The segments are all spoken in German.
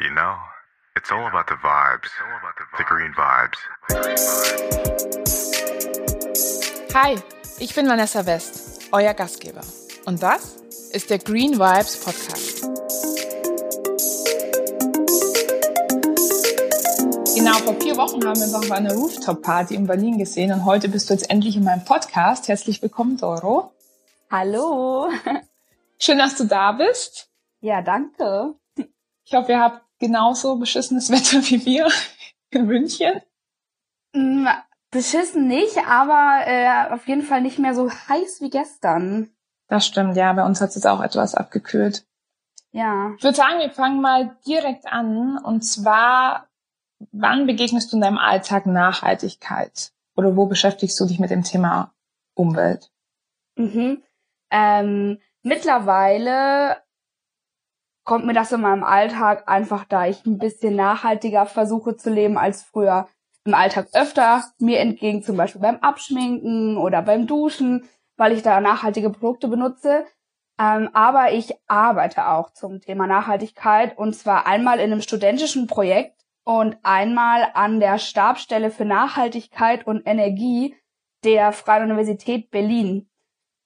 You know, it's all about the vibes, the green vibes. Hi, ich bin Vanessa West, euer Gastgeber. Und das ist der Green Vibes Podcast. Genau, vor vier Wochen haben wir uns auf einer Rooftop-Party in Berlin gesehen und heute bist du jetzt endlich in meinem Podcast. Herzlich willkommen, Doro. Hallo. Schön, dass du da bist. Ja, danke. Ich hoffe, ihr habt genauso beschissenes Wetter wie wir in München. Mm, beschissen nicht, aber äh, auf jeden Fall nicht mehr so heiß wie gestern. Das stimmt, ja. Bei uns hat es jetzt auch etwas abgekühlt. Ja. Ich würde sagen, wir fangen mal direkt an. Und zwar, wann begegnest du in deinem Alltag Nachhaltigkeit? Oder wo beschäftigst du dich mit dem Thema Umwelt? Mhm. Ähm, mittlerweile kommt mir das in meinem Alltag einfach, da ich ein bisschen nachhaltiger versuche zu leben als früher im Alltag öfter mir entgegen, zum Beispiel beim Abschminken oder beim Duschen, weil ich da nachhaltige Produkte benutze. Ähm, aber ich arbeite auch zum Thema Nachhaltigkeit und zwar einmal in einem studentischen Projekt und einmal an der Stabstelle für Nachhaltigkeit und Energie der Freien Universität Berlin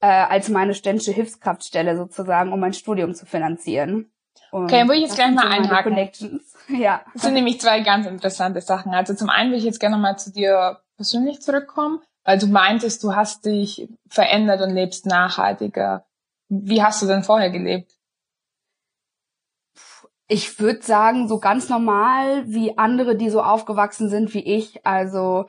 äh, als meine studentische Hilfskraftstelle sozusagen, um mein Studium zu finanzieren. Und okay, dann würde ich jetzt gleich mal einhaken. Connections. Ja. Das sind nämlich zwei ganz interessante Sachen. Also zum einen will ich jetzt gerne mal zu dir persönlich zurückkommen, weil du meintest, du hast dich verändert und lebst nachhaltiger. Wie hast du denn vorher gelebt? Ich würde sagen, so ganz normal wie andere, die so aufgewachsen sind wie ich. Also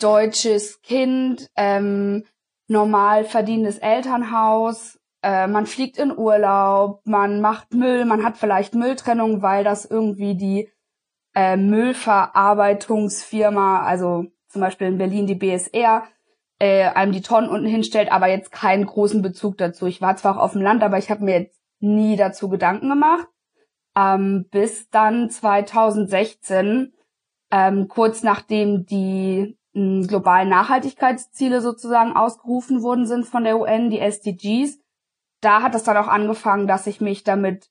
deutsches Kind, ähm, normal verdienendes Elternhaus, äh, man fliegt in Urlaub, man macht Müll, man hat vielleicht Mülltrennung, weil das irgendwie die äh, Müllverarbeitungsfirma, also zum Beispiel in Berlin die BSR, äh, einem die Tonnen unten hinstellt, aber jetzt keinen großen Bezug dazu. Ich war zwar auch auf dem Land, aber ich habe mir jetzt nie dazu Gedanken gemacht. Ähm, bis dann 2016, ähm, kurz nachdem die m, globalen Nachhaltigkeitsziele sozusagen ausgerufen worden sind von der UN, die SDGs, da hat es dann auch angefangen, dass ich mich damit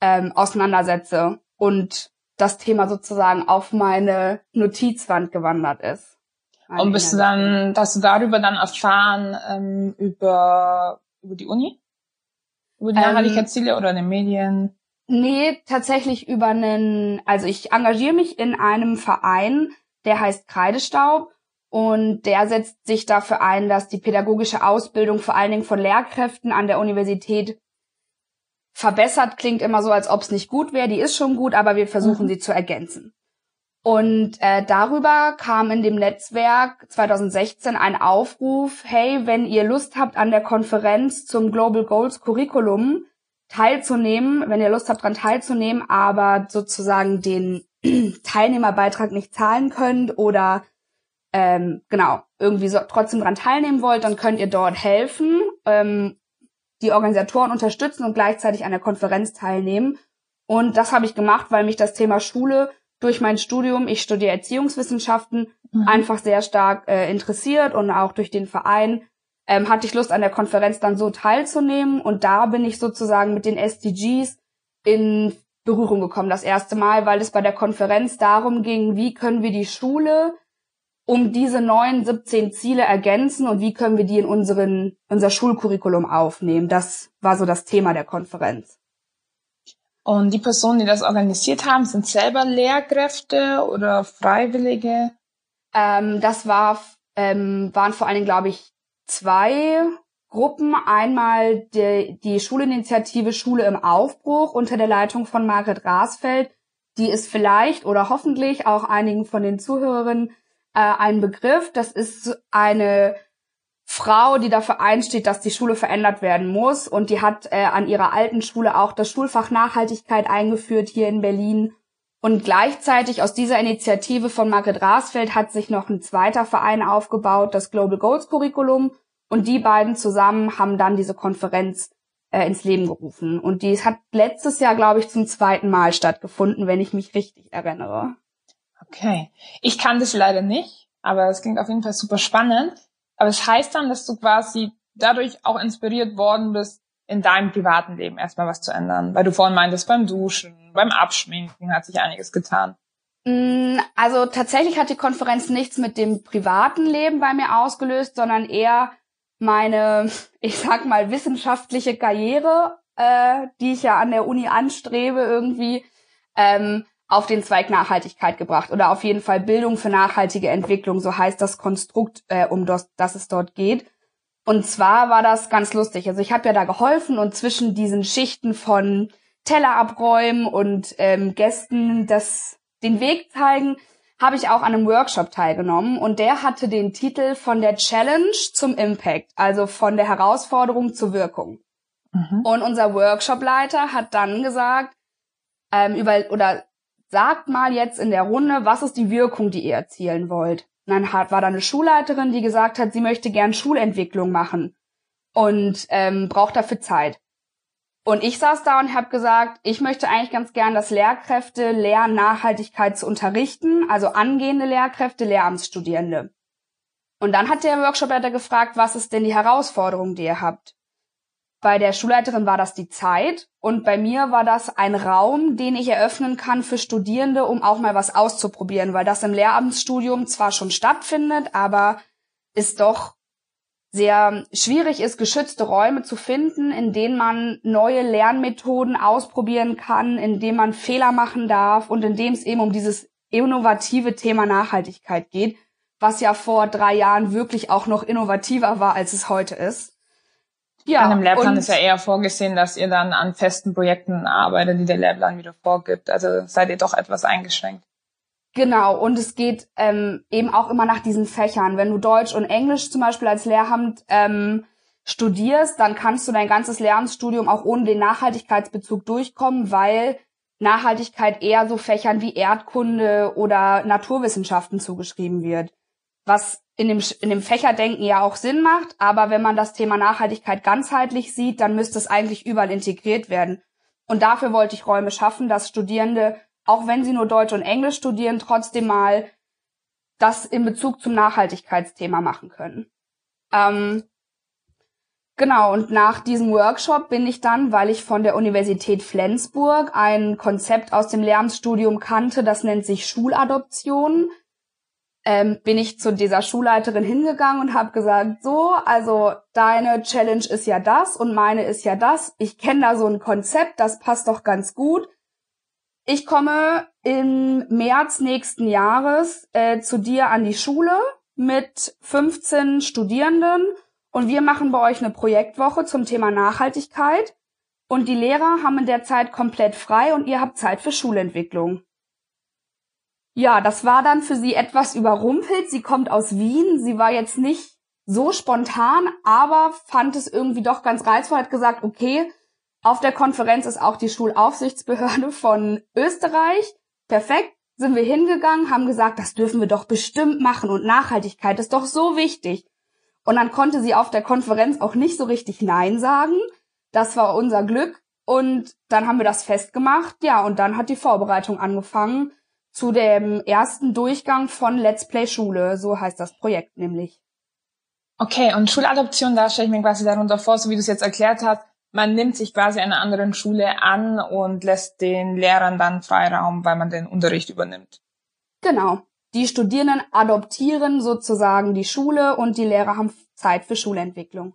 ähm, auseinandersetze und das Thema sozusagen auf meine Notizwand gewandert ist. Und bist du dann, hast du darüber dann erfahren ähm, über über die Uni? Über die ähm, Nachhaltigkeitsziele oder in den Medien? Nee, tatsächlich über einen, also ich engagiere mich in einem Verein, der heißt Kreidestaub und der setzt sich dafür ein, dass die pädagogische Ausbildung vor allen Dingen von Lehrkräften an der Universität verbessert. Klingt immer so, als ob es nicht gut wäre. Die ist schon gut, aber wir versuchen mhm. sie zu ergänzen. Und äh, darüber kam in dem Netzwerk 2016 ein Aufruf, hey, wenn ihr Lust habt, an der Konferenz zum Global Goals Curriculum teilzunehmen, wenn ihr Lust habt, daran teilzunehmen, aber sozusagen den Teilnehmerbeitrag nicht zahlen könnt oder ähm, genau, irgendwie so, trotzdem dran teilnehmen wollt, dann könnt ihr dort helfen, ähm, die Organisatoren unterstützen und gleichzeitig an der Konferenz teilnehmen. Und das habe ich gemacht, weil mich das Thema Schule durch mein Studium, ich studiere Erziehungswissenschaften, mhm. einfach sehr stark äh, interessiert und auch durch den Verein ähm, hatte ich Lust, an der Konferenz dann so teilzunehmen. Und da bin ich sozusagen mit den SDGs in Berührung gekommen, das erste Mal, weil es bei der Konferenz darum ging, wie können wir die Schule um diese neuen 17 Ziele ergänzen und wie können wir die in unseren, unser Schulcurriculum aufnehmen. Das war so das Thema der Konferenz. Und die Personen, die das organisiert haben, sind selber Lehrkräfte oder Freiwillige? Ähm, das war, ähm, waren vor allen Dingen, glaube ich, zwei Gruppen. Einmal die, die Schulinitiative Schule im Aufbruch unter der Leitung von Margret Rasfeld. Die ist vielleicht oder hoffentlich auch einigen von den Zuhörerinnen äh, ein Begriff. Das ist eine Frau, die dafür einsteht, dass die Schule verändert werden muss. Und die hat äh, an ihrer alten Schule auch das Schulfach Nachhaltigkeit eingeführt hier in Berlin. Und gleichzeitig aus dieser Initiative von Margret Rasfeld hat sich noch ein zweiter Verein aufgebaut, das Global Goals Curriculum. Und die beiden zusammen haben dann diese Konferenz äh, ins Leben gerufen. Und die hat letztes Jahr, glaube ich, zum zweiten Mal stattgefunden, wenn ich mich richtig erinnere. Okay. Ich kann das leider nicht, aber es klingt auf jeden Fall super spannend. Aber es heißt dann, dass du quasi dadurch auch inspiriert worden bist, in deinem privaten Leben erstmal was zu ändern? Weil du vorhin meintest, beim Duschen, beim Abschminken hat sich einiges getan. Mm, also tatsächlich hat die Konferenz nichts mit dem privaten Leben bei mir ausgelöst, sondern eher meine, ich sag mal, wissenschaftliche Karriere, äh, die ich ja an der Uni anstrebe, irgendwie ähm, auf den Zweig Nachhaltigkeit gebracht oder auf jeden Fall Bildung für nachhaltige Entwicklung, so heißt das Konstrukt, äh, um das, das es dort geht. Und zwar war das ganz lustig. Also ich habe ja da geholfen und zwischen diesen Schichten von Teller abräumen und ähm, Gästen das, den Weg zeigen, habe ich auch an einem Workshop teilgenommen und der hatte den Titel von der Challenge zum Impact, also von der Herausforderung zur Wirkung. Mhm. Und unser Workshopleiter hat dann gesagt, ähm, über oder sagt mal jetzt in der Runde, was ist die Wirkung, die ihr erzielen wollt. Und dann hat, war da eine Schulleiterin, die gesagt hat, sie möchte gern Schulentwicklung machen und ähm, braucht dafür Zeit. Und ich saß da und habe gesagt, ich möchte eigentlich ganz gern, dass Lehrkräfte lernen, Nachhaltigkeit zu unterrichten, also angehende Lehrkräfte, Lehramtsstudierende. Und dann hat der Workshopleiter gefragt, was ist denn die Herausforderung, die ihr habt? Bei der Schulleiterin war das die Zeit und bei mir war das ein Raum, den ich eröffnen kann für Studierende, um auch mal was auszuprobieren, weil das im Lehramtsstudium zwar schon stattfindet, aber es doch sehr schwierig ist, geschützte Räume zu finden, in denen man neue Lernmethoden ausprobieren kann, in denen man Fehler machen darf und in dem es eben um dieses innovative Thema Nachhaltigkeit geht, was ja vor drei Jahren wirklich auch noch innovativer war, als es heute ist. Ja, An einem Lehrplan ist ja eher vorgesehen, dass ihr dann an festen Projekten arbeitet, die der Lehrplan wieder vorgibt. Also seid ihr doch etwas eingeschränkt. Genau, und es geht ähm, eben auch immer nach diesen Fächern. Wenn du Deutsch und Englisch zum Beispiel als Lehramt ähm, studierst, dann kannst du dein ganzes Lehramtsstudium auch ohne den Nachhaltigkeitsbezug durchkommen, weil Nachhaltigkeit eher so Fächern wie Erdkunde oder Naturwissenschaften zugeschrieben wird. Was in dem, in dem Fächerdenken ja auch Sinn macht, aber wenn man das Thema Nachhaltigkeit ganzheitlich sieht, dann müsste es eigentlich überall integriert werden. Und dafür wollte ich Räume schaffen, dass Studierende, auch wenn sie nur Deutsch und Englisch studieren, trotzdem mal das in Bezug zum Nachhaltigkeitsthema machen können. Ähm, genau, und nach diesem Workshop bin ich dann, weil ich von der Universität Flensburg ein Konzept aus dem Lehramtsstudium kannte, das nennt sich Schuladoption ähm, bin ich zu dieser Schulleiterin hingegangen und habe gesagt, so, also deine Challenge ist ja das und meine ist ja das. Ich kenne da so ein Konzept, das passt doch ganz gut. Ich komme im März nächsten Jahres äh, zu dir an die Schule mit 15 Studierenden und wir machen bei euch eine Projektwoche zum Thema Nachhaltigkeit. Und die Lehrer haben in der Zeit komplett frei und ihr habt Zeit für Schulentwicklung. Ja, das war dann für sie etwas überrumpelt. Sie kommt aus Wien. Sie war jetzt nicht so spontan, aber fand es irgendwie doch ganz reizvoll, hat gesagt, okay, auf der Konferenz ist auch die Schulaufsichtsbehörde von Österreich. Perfekt, sind wir hingegangen, haben gesagt, das dürfen wir doch bestimmt machen und Nachhaltigkeit ist doch so wichtig. Und dann konnte sie auf der Konferenz auch nicht so richtig Nein sagen. Das war unser Glück. Und dann haben wir das festgemacht. Ja, und dann hat die Vorbereitung angefangen zu dem ersten Durchgang von Let's Play Schule, so heißt das Projekt nämlich. Okay, und Schuladoption, da stelle ich mir quasi darunter vor, so wie du es jetzt erklärt hast, man nimmt sich quasi einer anderen Schule an und lässt den Lehrern dann Freiraum, weil man den Unterricht übernimmt. Genau. Die Studierenden adoptieren sozusagen die Schule und die Lehrer haben Zeit für Schulentwicklung.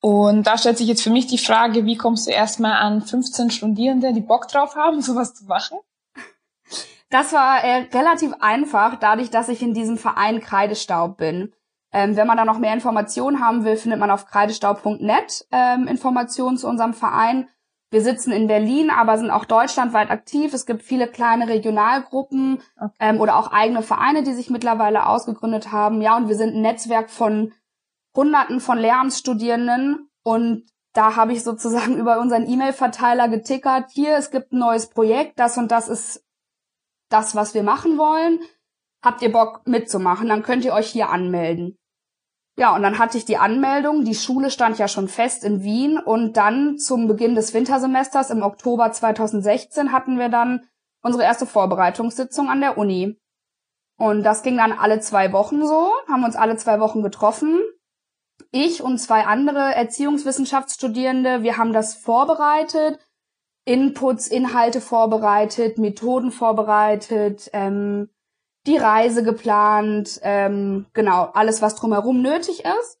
Und da stellt sich jetzt für mich die Frage, wie kommst du erstmal an 15 Studierende, die Bock drauf haben, sowas zu machen? Das war äh, relativ einfach, dadurch, dass ich in diesem Verein Kreidestaub bin. Ähm, wenn man da noch mehr Informationen haben will, findet man auf kreidestaub.net ähm, Informationen zu unserem Verein. Wir sitzen in Berlin, aber sind auch deutschlandweit aktiv. Es gibt viele kleine Regionalgruppen okay. ähm, oder auch eigene Vereine, die sich mittlerweile ausgegründet haben. Ja, und wir sind ein Netzwerk von Hunderten von Lehramtsstudierenden und da habe ich sozusagen über unseren E-Mail-Verteiler getickert, hier, es gibt ein neues Projekt, das und das ist das, was wir machen wollen. Habt ihr Bock mitzumachen? Dann könnt ihr euch hier anmelden. Ja, und dann hatte ich die Anmeldung. Die Schule stand ja schon fest in Wien. Und dann zum Beginn des Wintersemesters im Oktober 2016 hatten wir dann unsere erste Vorbereitungssitzung an der Uni. Und das ging dann alle zwei Wochen so, haben uns alle zwei Wochen getroffen. ich und zwei andere Erziehungswissenschaftsstudierende, wir haben das vorbereitet, Inputs, Inhalte vorbereitet, Methoden vorbereitet, ähm, die Reise geplant, ähm, genau, alles, was drumherum nötig ist.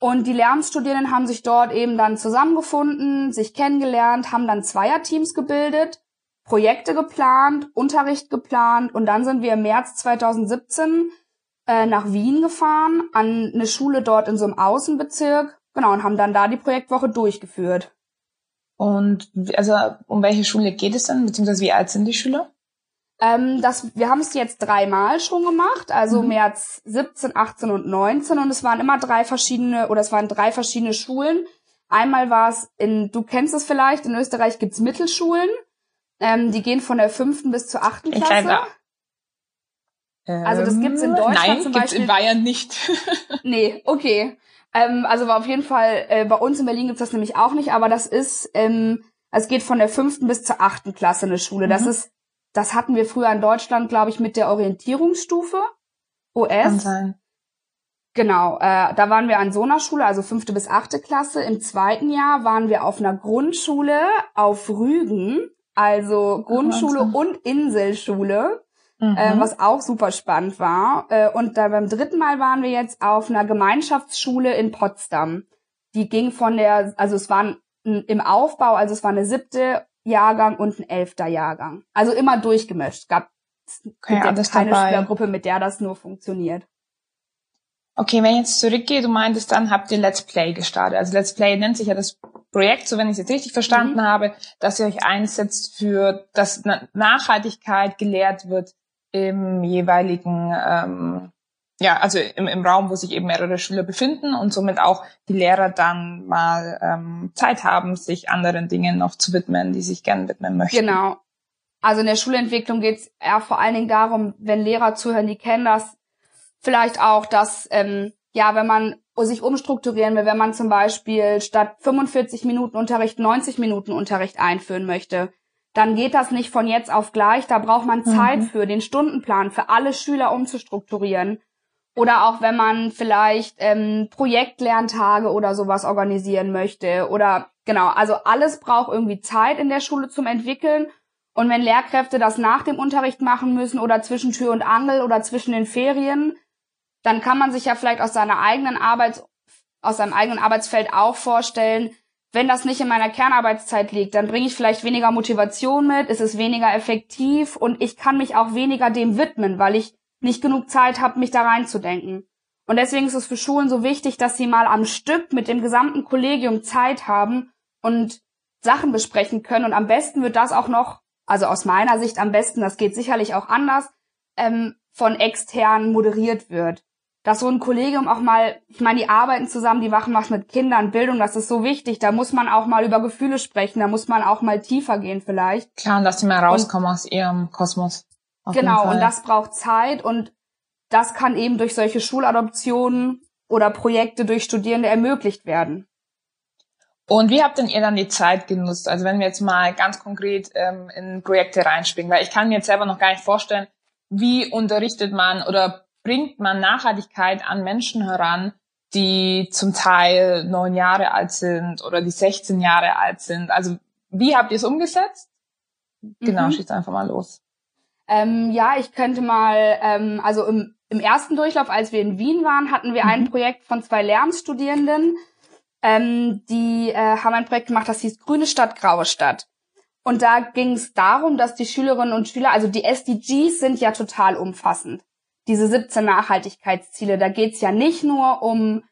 Und die Lernstudierenden haben sich dort eben dann zusammengefunden, sich kennengelernt, haben dann Zweierteams gebildet, Projekte geplant, Unterricht geplant und dann sind wir im März 2017 äh, nach Wien gefahren, an eine Schule dort in so einem Außenbezirk, genau, und haben dann da die Projektwoche durchgeführt. Und also um welche Schule geht es denn, beziehungsweise wie alt sind die Schüler? Ähm, das, wir haben es jetzt dreimal schon gemacht, also mhm. März 17, 18 und 19 und es waren immer drei verschiedene oder es waren drei verschiedene Schulen. Einmal war es in, du kennst es vielleicht, in Österreich gibt's Mittelschulen. Ähm, die gehen von der fünften bis zur achten Klasse. Also das gibt's in ähm, Deutschland nein, zum Beispiel. Gibt's in Bayern nicht. nee, okay. Ähm, also auf jeden Fall, äh, bei uns in Berlin gibt's das nämlich auch nicht, aber das ist, ähm, es geht von der fünften bis zur achten Klasse eine Schule. Mhm. Das ist, das hatten wir früher in Deutschland, glaube ich, mit der Orientierungsstufe. OS. Kann sein. Genau, äh, da waren wir an so einer Schule, also fünfte bis achte Klasse. Im zweiten Jahr waren wir auf einer Grundschule auf Rügen, also Grundschule oh, und Inselschule mhm. äh, was auch super spannend war. Äh, und da beim dritten Mal waren wir jetzt auf einer Gemeinschaftsschule in Potsdam. Die ging von der, also es waren im Aufbau, also es war eine siebte Jahrgang und ein elfter Jahrgang. Also immer durchgemischt. Es gab okay, jetzt keine dabei. Schülergruppe, mit der das nur funktioniert. Okay, wenn ich jetzt zurückgehe, du meintest, dann habt ihr Let's Play gestartet. Also Let's Play nennt sich ja das Projekt, so wenn ich es jetzt richtig verstanden mhm. habe, dass ihr euch einsetzt für, dass Nachhaltigkeit gelehrt wird im jeweiligen, ähm, ja, also im, im Raum, wo sich eben mehrere Schüler befinden und somit auch die Lehrer dann mal ähm, Zeit haben, sich anderen Dingen noch zu widmen, die sich gerne widmen möchten. Genau. Also in der Schulentwicklung geht es eher vor allen Dingen darum, wenn Lehrer zuhören, die kennen das vielleicht auch, dass ähm, ja, wenn man sich umstrukturieren will, wenn man zum Beispiel statt 45 Minuten Unterricht 90 Minuten Unterricht einführen möchte, dann geht das nicht von jetzt auf gleich. Da braucht man Zeit mhm. für den Stundenplan für alle Schüler umzustrukturieren. Oder auch wenn man vielleicht ähm, Projektlerntage oder sowas organisieren möchte. Oder genau, also alles braucht irgendwie Zeit in der Schule zum Entwickeln. Und wenn Lehrkräfte das nach dem Unterricht machen müssen oder zwischen Tür und Angel oder zwischen den Ferien, dann kann man sich ja vielleicht aus seiner eigenen Arbeit, aus seinem eigenen Arbeitsfeld auch vorstellen, wenn das nicht in meiner Kernarbeitszeit liegt, dann bringe ich vielleicht weniger Motivation mit, es ist weniger effektiv und ich kann mich auch weniger dem widmen, weil ich nicht genug Zeit habe, mich da reinzudenken. Und deswegen ist es für Schulen so wichtig, dass sie mal am Stück mit dem gesamten Kollegium Zeit haben und Sachen besprechen können. Und am besten wird das auch noch, also aus meiner Sicht am besten, das geht sicherlich auch anders, ähm, von extern moderiert wird dass so ein Kollegium auch mal, ich meine, die arbeiten zusammen, die machen was mit Kindern, Bildung, das ist so wichtig. Da muss man auch mal über Gefühle sprechen, da muss man auch mal tiefer gehen vielleicht. Klar, und dass die mal rauskommen und, aus ihrem Kosmos. Genau, und das braucht Zeit und das kann eben durch solche Schuladoptionen oder Projekte durch Studierende ermöglicht werden. Und wie habt denn ihr dann die Zeit genutzt? Also wenn wir jetzt mal ganz konkret ähm, in Projekte reinspringen, weil ich kann mir jetzt selber noch gar nicht vorstellen, wie unterrichtet man oder bringt man Nachhaltigkeit an Menschen heran, die zum Teil neun Jahre alt sind oder die 16 Jahre alt sind. Also wie habt ihr es umgesetzt? Genau, mhm. schießt einfach mal los. Ähm, ja, ich könnte mal, ähm, also im, im ersten Durchlauf, als wir in Wien waren, hatten wir mhm. ein Projekt von zwei Lehramtsstudierenden. Ähm, die äh, haben ein Projekt gemacht, das hieß Grüne Stadt, Graue Stadt. Und da ging es darum, dass die Schülerinnen und Schüler, also die SDGs sind ja total umfassend diese 17 Nachhaltigkeitsziele, da geht's ja nicht nur um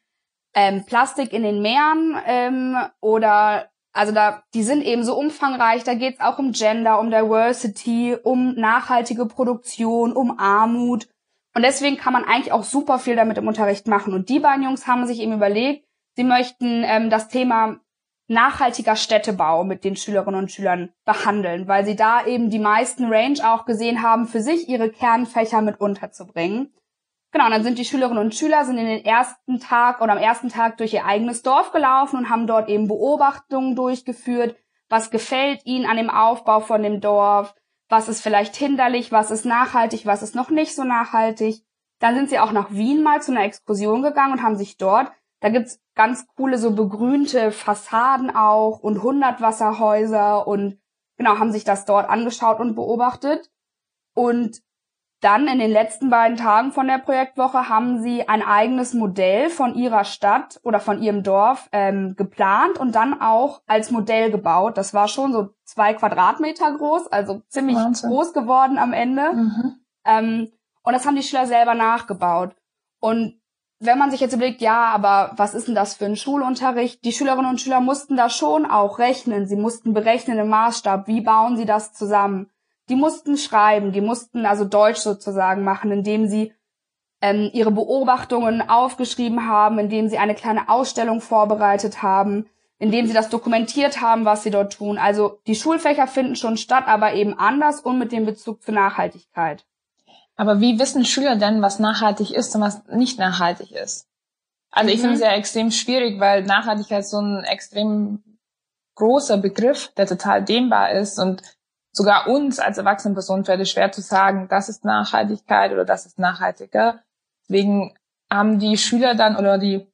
ähm, Plastik in den Meeren ähm, oder also da die sind eben so umfangreich, da geht's auch um Gender, um Diversity, um nachhaltige Produktion, um Armut. Und deswegen kann man eigentlich auch super viel damit im Unterricht machen. Und die beiden Jungs haben sich eben überlegt, sie möchten ähm, das Thema nachhaltiger Städtebau mit den Schülerinnen und Schülern behandeln, weil sie da eben die meisten Range auch gesehen haben, für sich ihre Kernfächer mit unterzubringen. Genau, und dann sind die Schülerinnen und Schüler sind in den ersten Tag oder am ersten Tag durch ihr eigenes Dorf gelaufen und haben dort eben Beobachtungen durchgeführt, was gefällt ihnen an dem Aufbau von dem Dorf, was ist vielleicht hinderlich, was ist nachhaltig, was ist noch nicht so nachhaltig. Dann sind sie auch nach Wien mal zu einer Exkursion gegangen und haben sich dort da gibt's ganz coole so begrünte Fassaden auch und Hundertwasserhäuser und genau, haben sich das dort angeschaut und beobachtet. Und dann in den letzten beiden Tagen von der Projektwoche haben sie ein eigenes Modell von ihrer Stadt oder von ihrem Dorf ähm, geplant und dann auch als Modell gebaut. Das war schon so zwei Quadratmeter groß, also ziemlich Wahnsinn. groß geworden am Ende. Mhm. Ähm, und das haben die Schüler selber nachgebaut. Und wenn man sich jetzt überlegt, ja, aber was ist denn das für ein Schulunterricht? Die Schülerinnen und Schüler mussten da schon auch rechnen. Sie mussten berechnen im Maßstab. Wie bauen sie das zusammen? Die mussten schreiben, die mussten also Deutsch sozusagen machen, indem sie ähm, ihre Beobachtungen aufgeschrieben haben, indem sie eine kleine Ausstellung vorbereitet haben, indem sie das dokumentiert haben, was sie dort tun. Also die Schulfächer finden schon statt, aber eben anders und mit dem Bezug zur Nachhaltigkeit. Aber wie wissen Schüler denn, was nachhaltig ist und was nicht nachhaltig ist? Also mhm. ich finde es ja extrem schwierig, weil Nachhaltigkeit so ein extrem großer Begriff, der total dehnbar ist und sogar uns als erwachsene Personen fällt es schwer zu sagen, das ist Nachhaltigkeit oder das ist nachhaltiger. Deswegen haben die Schüler dann oder die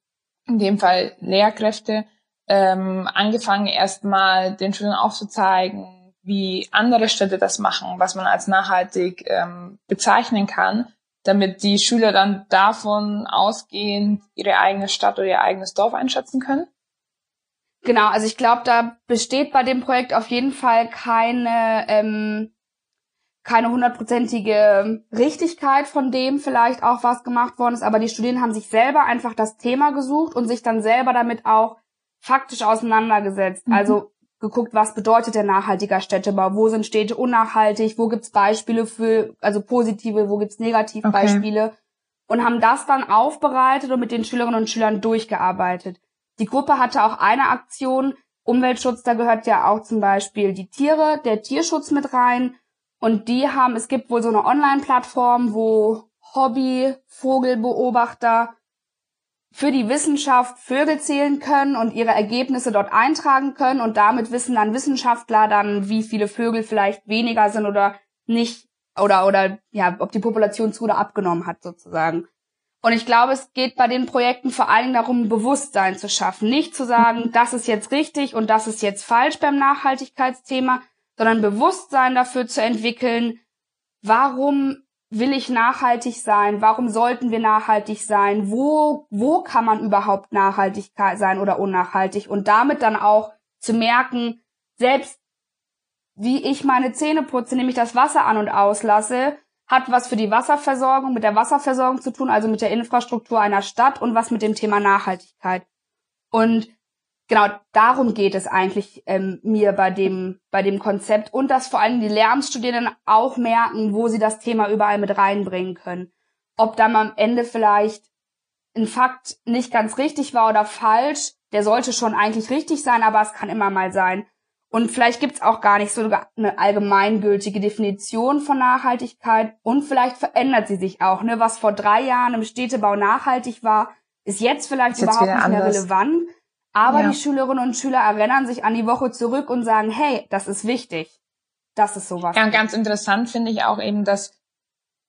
in dem Fall Lehrkräfte ähm, angefangen erstmal den Schülern aufzuzeigen, wie andere Städte das machen, was man als nachhaltig ähm, bezeichnen kann, damit die Schüler dann davon ausgehend ihre eigene Stadt oder ihr eigenes Dorf einschätzen können? Genau, also ich glaube, da besteht bei dem Projekt auf jeden Fall keine ähm, keine hundertprozentige Richtigkeit von dem vielleicht auch was gemacht worden ist, aber die Studierenden haben sich selber einfach das Thema gesucht und sich dann selber damit auch faktisch auseinandergesetzt. Mhm. Also geguckt, was bedeutet der nachhaltiger Städtebau, wo sind Städte unnachhaltig, wo gibt's Beispiele für, also positive, wo gibt's Negativbeispiele okay. und haben das dann aufbereitet und mit den Schülerinnen und Schülern durchgearbeitet. Die Gruppe hatte auch eine Aktion, Umweltschutz, da gehört ja auch zum Beispiel die Tiere, der Tierschutz mit rein und die haben, es gibt wohl so eine Online-Plattform, wo Hobby-Vogelbeobachter für die Wissenschaft Vögel zählen können und ihre Ergebnisse dort eintragen können und damit wissen dann Wissenschaftler dann, wie viele Vögel vielleicht weniger sind oder nicht oder oder ja, ob die Population zu oder abgenommen hat sozusagen. Und ich glaube, es geht bei den Projekten vor allen Dingen darum, Bewusstsein zu schaffen, nicht zu sagen, das ist jetzt richtig und das ist jetzt falsch beim Nachhaltigkeitsthema, sondern Bewusstsein dafür zu entwickeln, warum will ich nachhaltig sein? Warum sollten wir nachhaltig sein? Wo, wo kann man überhaupt nachhaltig sein oder unnachhaltig? Und damit dann auch zu merken, selbst wie ich meine Zähne putze, nämlich das Wasser an und auslasse, hat was für die Wasserversorgung, mit der Wasserversorgung zu tun, also mit der Infrastruktur einer Stadt und was mit dem Thema Nachhaltigkeit. Und genau darum geht es eigentlich ähm, mir bei dem bei dem Konzept und dass vor allem die Lehramtsstudierenden auch merken, wo sie das Thema überall mit reinbringen können. Ob dann am Ende vielleicht ein Fakt nicht ganz richtig war oder falsch, der sollte schon eigentlich richtig sein, aber es kann immer mal sein. Und vielleicht gibt's auch gar nicht so eine allgemeingültige Definition von Nachhaltigkeit und vielleicht verändert sie sich auch. Ne? Was vor drei Jahren im Städtebau nachhaltig war, ist jetzt vielleicht ist überhaupt nicht mehr relevant. Aber ja. die Schülerinnen und Schüler erinnern sich an die Woche zurück und sagen, hey, das ist wichtig. Das ist sowas. Ja, und ganz interessant finde ich auch eben, dass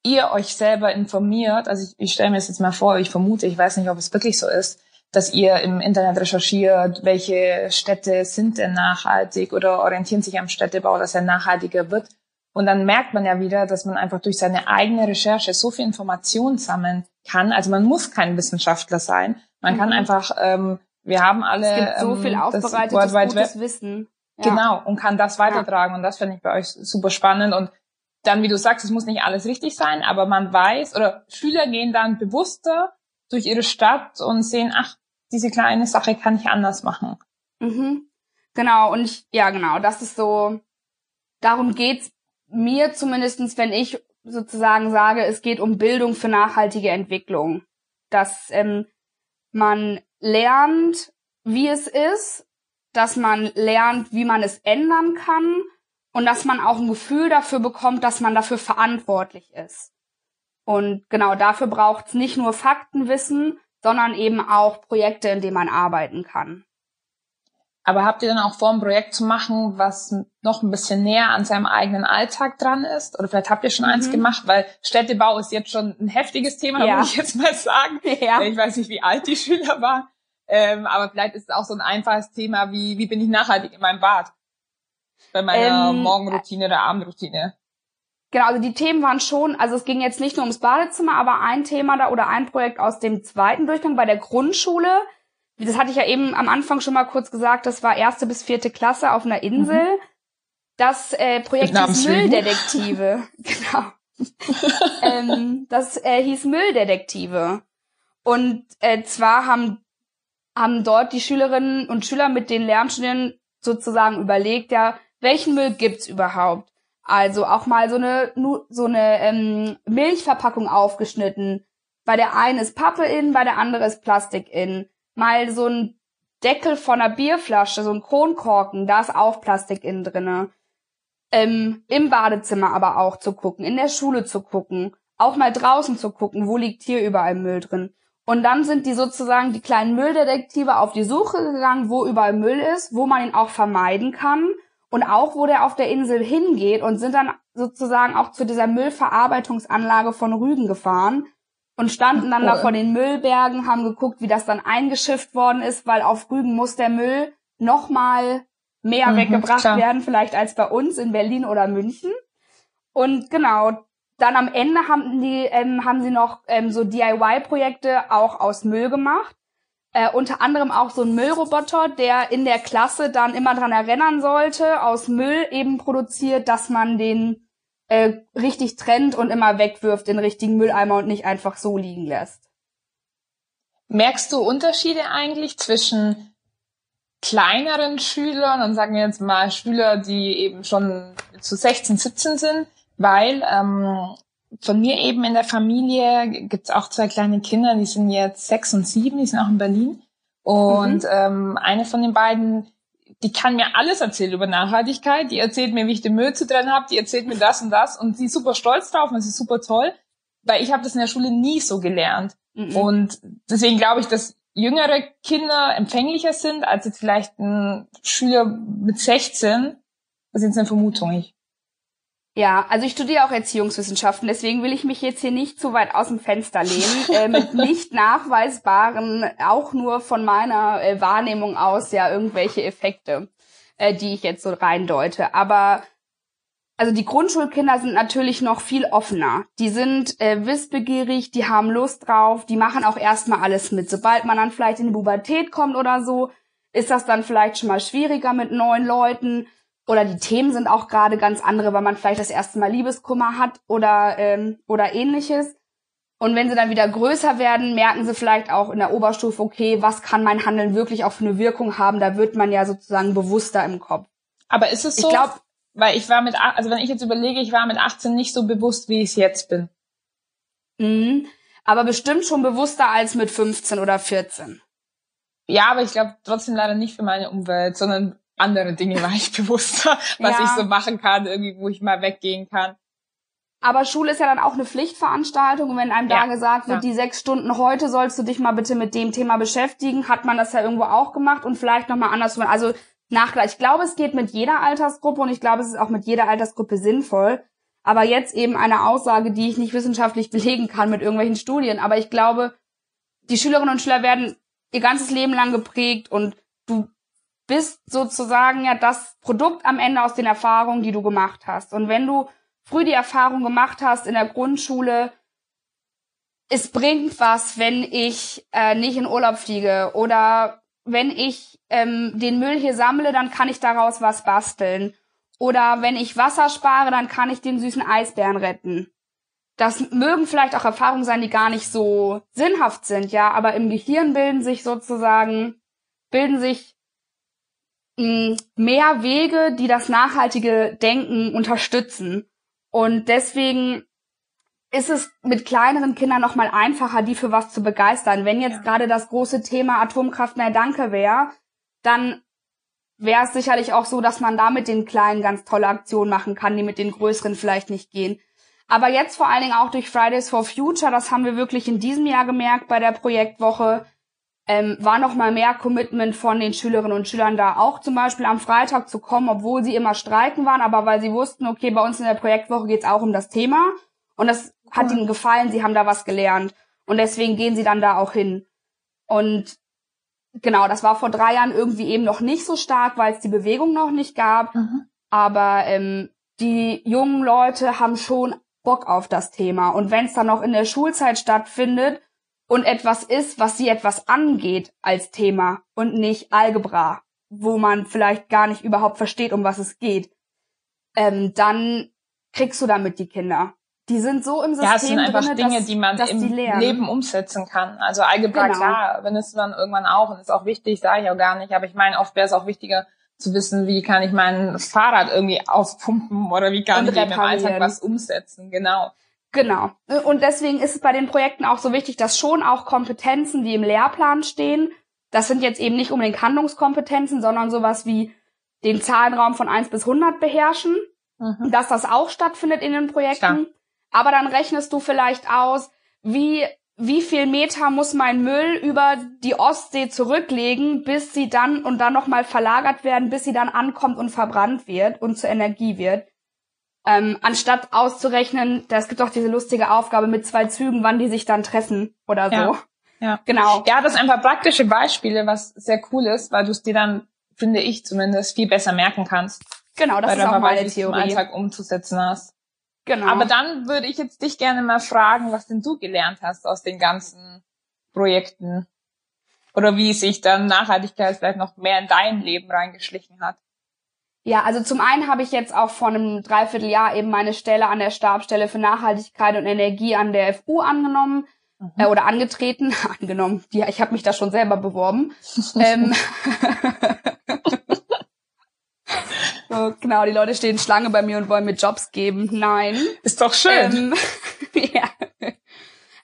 ihr euch selber informiert. Also ich, ich stelle mir das jetzt mal vor, ich vermute, ich weiß nicht, ob es wirklich so ist, dass ihr im Internet recherchiert, welche Städte sind denn nachhaltig oder orientieren sich am Städtebau, dass er nachhaltiger wird. Und dann merkt man ja wieder, dass man einfach durch seine eigene Recherche so viel Information sammeln kann. Also man muss kein Wissenschaftler sein. Man mhm. kann einfach ähm, wir haben alle es gibt so viel ähm, aufbereitetes gutes Wissen. Ja. Genau, und kann das weitertragen. Ja. Und das finde ich bei euch super spannend. Und dann, wie du sagst, es muss nicht alles richtig sein, aber man weiß, oder Schüler gehen dann bewusster durch ihre Stadt und sehen, ach, diese kleine Sache kann ich anders machen. Mhm. Genau, und ich, ja, genau, das ist so, darum geht's mir zumindestens, wenn ich sozusagen sage, es geht um Bildung für nachhaltige Entwicklung. Dass ähm, man lernt, wie es ist, dass man lernt, wie man es ändern kann und dass man auch ein Gefühl dafür bekommt, dass man dafür verantwortlich ist. Und genau dafür braucht es nicht nur Faktenwissen, sondern eben auch Projekte, in denen man arbeiten kann. Aber habt ihr dann auch vor, ein Projekt zu machen, was noch ein bisschen näher an seinem eigenen Alltag dran ist? Oder vielleicht habt ihr schon mhm. eins gemacht, weil Städtebau ist jetzt schon ein heftiges Thema, ja. muss ich jetzt mal sagen. Ja. Ich weiß nicht, wie alt die Schüler waren. Ähm, aber vielleicht ist es auch so ein einfaches Thema wie, wie bin ich nachhaltig in meinem Bad? Bei meiner ähm, Morgenroutine oder Abendroutine. Genau, also die Themen waren schon, also es ging jetzt nicht nur ums Badezimmer, aber ein Thema da oder ein Projekt aus dem zweiten Durchgang bei der Grundschule. Das hatte ich ja eben am Anfang schon mal kurz gesagt, das war erste bis vierte Klasse auf einer Insel. Mhm. Das äh, Projekt hieß Mülldetektive. genau. ähm, das äh, hieß Mülldetektive. Und äh, zwar haben, haben dort die Schülerinnen und Schüler mit den Lernstudenten sozusagen überlegt, ja, welchen Müll gibt's überhaupt? Also auch mal so eine so eine ähm, Milchverpackung aufgeschnitten. Bei der einen ist Pappe in, bei der anderen ist Plastik in. Mal so ein Deckel von einer Bierflasche, so ein Kronkorken, da ist auch Plastik innen drinne. Ähm, Im Badezimmer aber auch zu gucken, in der Schule zu gucken, auch mal draußen zu gucken, wo liegt hier überall Müll drin. Und dann sind die sozusagen die kleinen Mülldetektive auf die Suche gegangen, wo überall Müll ist, wo man ihn auch vermeiden kann und auch wo der auf der Insel hingeht und sind dann sozusagen auch zu dieser Müllverarbeitungsanlage von Rügen gefahren und standen dann cool. da vor den Müllbergen, haben geguckt, wie das dann eingeschifft worden ist, weil auf Rügen muss der Müll nochmal mehr mhm, weggebracht klar. werden, vielleicht als bei uns in Berlin oder München. Und genau, dann am Ende haben die ähm, haben sie noch ähm, so DIY-Projekte auch aus Müll gemacht. Äh, unter anderem auch so ein Müllroboter, der in der Klasse dann immer dran erinnern sollte, aus Müll eben produziert, dass man den äh, richtig trennt und immer wegwirft in richtigen Mülleimer und nicht einfach so liegen lässt. Merkst du Unterschiede eigentlich zwischen kleineren Schülern und sagen wir jetzt mal Schüler, die eben schon zu 16, 17 sind, weil ähm, von mir eben in der Familie gibt's auch zwei kleine Kinder, die sind jetzt sechs und sieben, die sind auch in Berlin. Und mhm. ähm, eine von den beiden, die kann mir alles erzählen über Nachhaltigkeit. Die erzählt mir, wie ich den Müll zu trennen habe. Die erzählt mir das und das. Und sie ist super stolz drauf und es ist super toll. Weil ich habe das in der Schule nie so gelernt. Mhm. Und deswegen glaube ich, dass jüngere Kinder empfänglicher sind als jetzt vielleicht ein Schüler mit 16. Das ist jetzt eine Vermutung. Ich ja, also ich studiere auch Erziehungswissenschaften, deswegen will ich mich jetzt hier nicht zu weit aus dem Fenster lehnen, äh, mit nicht nachweisbaren, auch nur von meiner äh, Wahrnehmung aus, ja, irgendwelche Effekte, äh, die ich jetzt so reindeute. Aber also die Grundschulkinder sind natürlich noch viel offener. Die sind äh, wissbegierig, die haben Lust drauf, die machen auch erstmal alles mit. Sobald man dann vielleicht in die Pubertät kommt oder so, ist das dann vielleicht schon mal schwieriger mit neuen Leuten oder die Themen sind auch gerade ganz andere, weil man vielleicht das erste Mal Liebeskummer hat oder ähm, oder ähnliches. Und wenn sie dann wieder größer werden, merken sie vielleicht auch in der Oberstufe, okay, was kann mein Handeln wirklich auch für eine Wirkung haben? Da wird man ja sozusagen bewusster im Kopf. Aber ist es so? Ich glaube, weil ich war mit, also wenn ich jetzt überlege, ich war mit 18 nicht so bewusst, wie ich es jetzt bin. Mhm. Aber bestimmt schon bewusster als mit 15 oder 14. Ja, aber ich glaube trotzdem leider nicht für meine Umwelt, sondern andere Dinge war ich bewusster, was ja. ich so machen kann, irgendwie, wo ich mal weggehen kann. Aber Schule ist ja dann auch eine Pflichtveranstaltung und wenn einem ja, da gesagt wird, ja. die sechs Stunden heute sollst du dich mal bitte mit dem Thema beschäftigen, hat man das ja irgendwo auch gemacht und vielleicht nochmal andersrum. Also Nachgleich. Ich glaube, es geht mit jeder Altersgruppe und ich glaube, es ist auch mit jeder Altersgruppe sinnvoll. Aber jetzt eben eine Aussage, die ich nicht wissenschaftlich belegen kann mit irgendwelchen Studien. Aber ich glaube, die Schülerinnen und Schüler werden ihr ganzes Leben lang geprägt und du bist sozusagen ja das Produkt am Ende aus den Erfahrungen, die du gemacht hast. Und wenn du früh die Erfahrung gemacht hast in der Grundschule, es bringt was, wenn ich äh, nicht in Urlaub fliege oder wenn ich ähm, den Müll hier sammle, dann kann ich daraus was basteln. Oder wenn ich Wasser spare, dann kann ich den süßen Eisbären retten. Das mögen vielleicht auch Erfahrungen sein, die gar nicht so sinnhaft sind, ja, aber im Gehirn bilden sich sozusagen, bilden sich mehr Wege, die das nachhaltige Denken unterstützen. Und deswegen ist es mit kleineren Kindern noch mal einfacher, die für was zu begeistern. Wenn jetzt ja. gerade das große Thema Atomkraft mehr Danke wäre, dann wäre es sicherlich auch so, dass man da mit den Kleinen ganz tolle Aktionen machen kann, die mit den Größeren vielleicht nicht gehen. Aber jetzt vor allen Dingen auch durch Fridays for Future, das haben wir wirklich in diesem Jahr gemerkt bei der Projektwoche, ähm, war noch mal mehr Commitment von den Schülerinnen und Schülern da, auch zum Beispiel am Freitag zu kommen, obwohl sie immer streiken waren, aber weil sie wussten, okay, bei uns in der Projektwoche geht's auch um das Thema und das hat ihnen gefallen, sie haben da was gelernt und deswegen gehen sie dann da auch hin. Und genau, das war vor drei Jahren irgendwie eben noch nicht so stark, weil es die Bewegung noch nicht gab. Mhm. Aber ähm, die jungen Leute haben schon Bock auf das Thema. Und wenn es dann noch in der Schulzeit stattfindet und etwas ist, was sie etwas angeht als Thema und nicht Algebra, wo man vielleicht gar nicht überhaupt versteht, um was es geht, ähm, dann kriegst du damit die Kinder. Die sind so im System Ja, es sind einfach drinne, Dinge, dass, die man im die. Leben umsetzen kann. Also Algebra, Genau. klar, wenn es dann irgendwann auch, und ist auch wichtig, sage ich auch gar nicht, aber ich meine, oft wäre es auch wichtiger zu wissen, wie kann ich mein Fahrrad irgendwie aufpumpen oder wie kann Und ich im Alltag was umsetzen, genau. Genau. Und deswegen ist es bei den Projekten auch so wichtig, dass schon auch Kompetenzen, die im Lehrplan stehen, das sind jetzt eben nicht unbedingt Handlungskompetenzen, sondern sowas wie den Zahlenraum von 1 bis 100 beherrschen, Mhm. dass das auch stattfindet in den Projekten. Klar. Aber dann rechnest du vielleicht aus, wie, wie viel Meter muss mein Müll über die Ostsee zurücklegen, bis sie dann und dann nochmal verlagert werden, bis sie dann ankommt und verbrannt wird und zur Energie wird. Ähm, anstatt auszurechnen, da es gibt auch diese lustige Aufgabe mit zwei Zügen, wann die sich dann treffen oder so. Ja. Ja. Genau. Ja, das sind einfach praktische Beispiele, was sehr cool ist, weil du es dir dann, finde ich zumindest, viel besser merken kannst. Genau, das ist auch meine weißt, es im Theorie. Alltag umzusetzen hast. Genau. Aber dann würde ich jetzt dich gerne mal fragen, was denn du gelernt hast aus den ganzen Projekten. Oder wie sich dann Nachhaltigkeit vielleicht noch mehr in dein Leben reingeschlichen hat. Ja, also zum einen habe ich jetzt auch vor einem Dreivierteljahr eben meine Stelle an der Stabstelle für Nachhaltigkeit und Energie an der FU angenommen äh, oder angetreten, angenommen. Ja, ich habe mich da schon selber beworben. ähm, so, genau, die Leute stehen Schlange bei mir und wollen mir Jobs geben. Nein. Ist doch schön. Ähm, ja.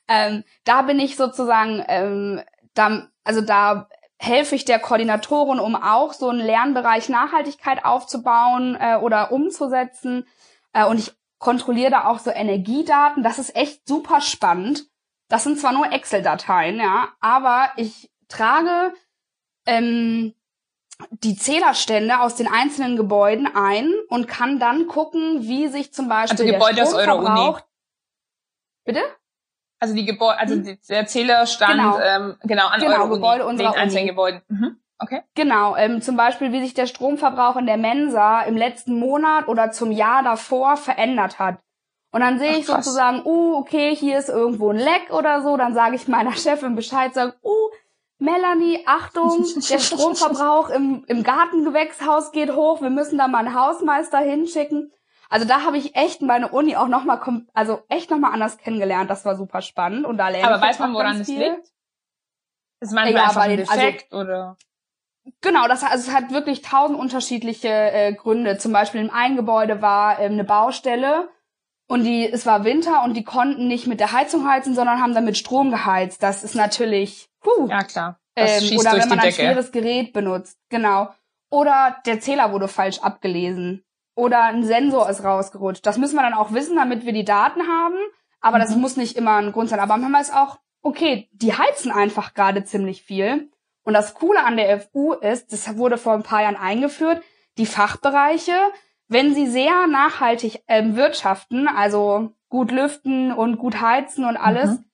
ähm, da bin ich sozusagen, ähm, da, also da helfe ich der Koordinatorin, um auch so einen Lernbereich Nachhaltigkeit aufzubauen äh, oder umzusetzen. Äh, und ich kontrolliere da auch so Energiedaten. Das ist echt super spannend. Das sind zwar nur Excel-Dateien, ja, aber ich trage ähm, die Zählerstände aus den einzelnen Gebäuden ein und kann dann gucken, wie sich zum Beispiel Also Gebäude der aus eurer Stromverbrauch... Bitte? Also die Gebäude, also die, der Zählerstand, Hm? Genau. ähm, genau, an Genau, Gebäude Uni, den einzelnen Uni. Gebäuden. Mhm. Okay. Genau, ähm, zum Beispiel, wie sich der Stromverbrauch in der Mensa im letzten Monat oder zum Jahr davor verändert hat. Und dann sehe Ach, ich krass. sozusagen, uh, okay, hier ist irgendwo ein Leck oder so, dann sage ich meiner Chefin Bescheid, sage, uh, Melanie, Achtung, der Stromverbrauch im, im Gartengewächshaus geht hoch, wir müssen da mal einen Hausmeister hinschicken. Also da habe ich echt meine Uni auch nochmal, also echt nochmal anders kennengelernt. Das war super spannend und da lerne Aber ich weiß man, woran es liegt? Ist manchmal Ja, einfach ein also- Defekt oder? Genau, das also es hat wirklich tausend unterschiedliche äh, Gründe. Zum Beispiel im einen Gebäude war ähm, eine Baustelle und die es war Winter und die konnten nicht mit der Heizung heizen, sondern haben dann mit Strom geheizt. Das ist natürlich puh, Ja, klar. Das ähm, oder wenn man ein Decke. schweres Gerät benutzt. Genau. Oder der Zähler wurde falsch abgelesen. Oder ein Sensor ist rausgerutscht. Das müssen wir dann auch wissen, damit wir die Daten haben. Aber das Mhm. muss nicht immer ein Grund sein. Aber manchmal ist auch, okay, die heizen einfach gerade ziemlich viel. Und das Coole an der FU ist, das wurde vor ein paar Jahren eingeführt, die Fachbereiche, wenn sie sehr nachhaltig ähm, wirtschaften, also gut lüften und gut heizen und alles, Mhm.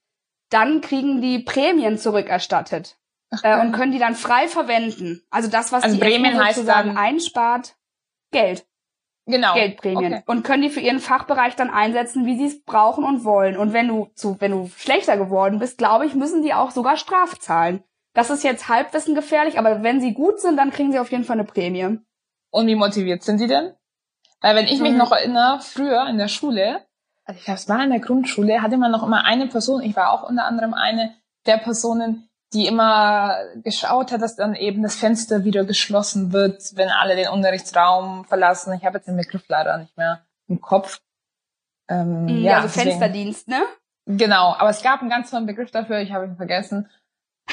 dann kriegen die Prämien zurückerstattet äh, und können die dann frei verwenden. Also das, was Also die Prämien FU sozusagen dann- einspart, Geld, genau. Geldprämien. Okay. Und können die für ihren Fachbereich dann einsetzen, wie sie es brauchen und wollen. Und wenn du zu, wenn du schlechter geworden bist, glaube ich, müssen die auch sogar Straf zahlen. Das ist jetzt Halbwissen gefährlich, aber wenn sie gut sind, dann kriegen sie auf jeden Fall eine Prämie. Und wie motiviert sind die denn? Weil wenn ich mich Mhm. noch erinnere, früher in der Schule, also ich glaube, es war in der Grundschule, hatte man noch immer eine Person, ich war auch unter anderem eine der Personen, die immer geschaut hat, dass dann eben das Fenster wieder geschlossen wird, wenn alle den Unterrichtsraum verlassen. Ich habe jetzt den Begriff leider nicht mehr im Kopf. Ähm, Ja, also deswegen- Fensterdienst, ne? Genau, aber es gab einen ganz tollen Begriff dafür, ich habe ihn vergessen.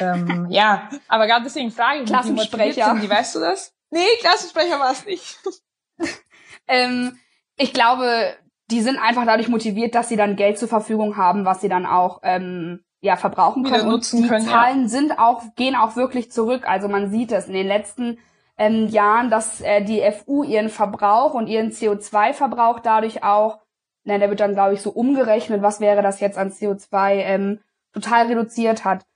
Ähm, ja, aber gerade deswegen frage ich mich, wie Klassensprecher. sind die, weißt du das? Nee, Klassensprecher war es nicht. Ähm, ich glaube, die sind einfach dadurch motiviert, dass sie dann Geld zur Verfügung haben, was sie dann auch ähm, ja verbrauchen können. nutzen und die können, ja. Zahlen sind auch gehen auch wirklich zurück. Also man sieht es in den letzten ähm, Jahren, dass äh, die FU ihren Verbrauch und ihren CO2-Verbrauch dadurch auch, na, der wird dann glaube ich so umgerechnet, was wäre das jetzt an CO2 ähm, total reduziert hat.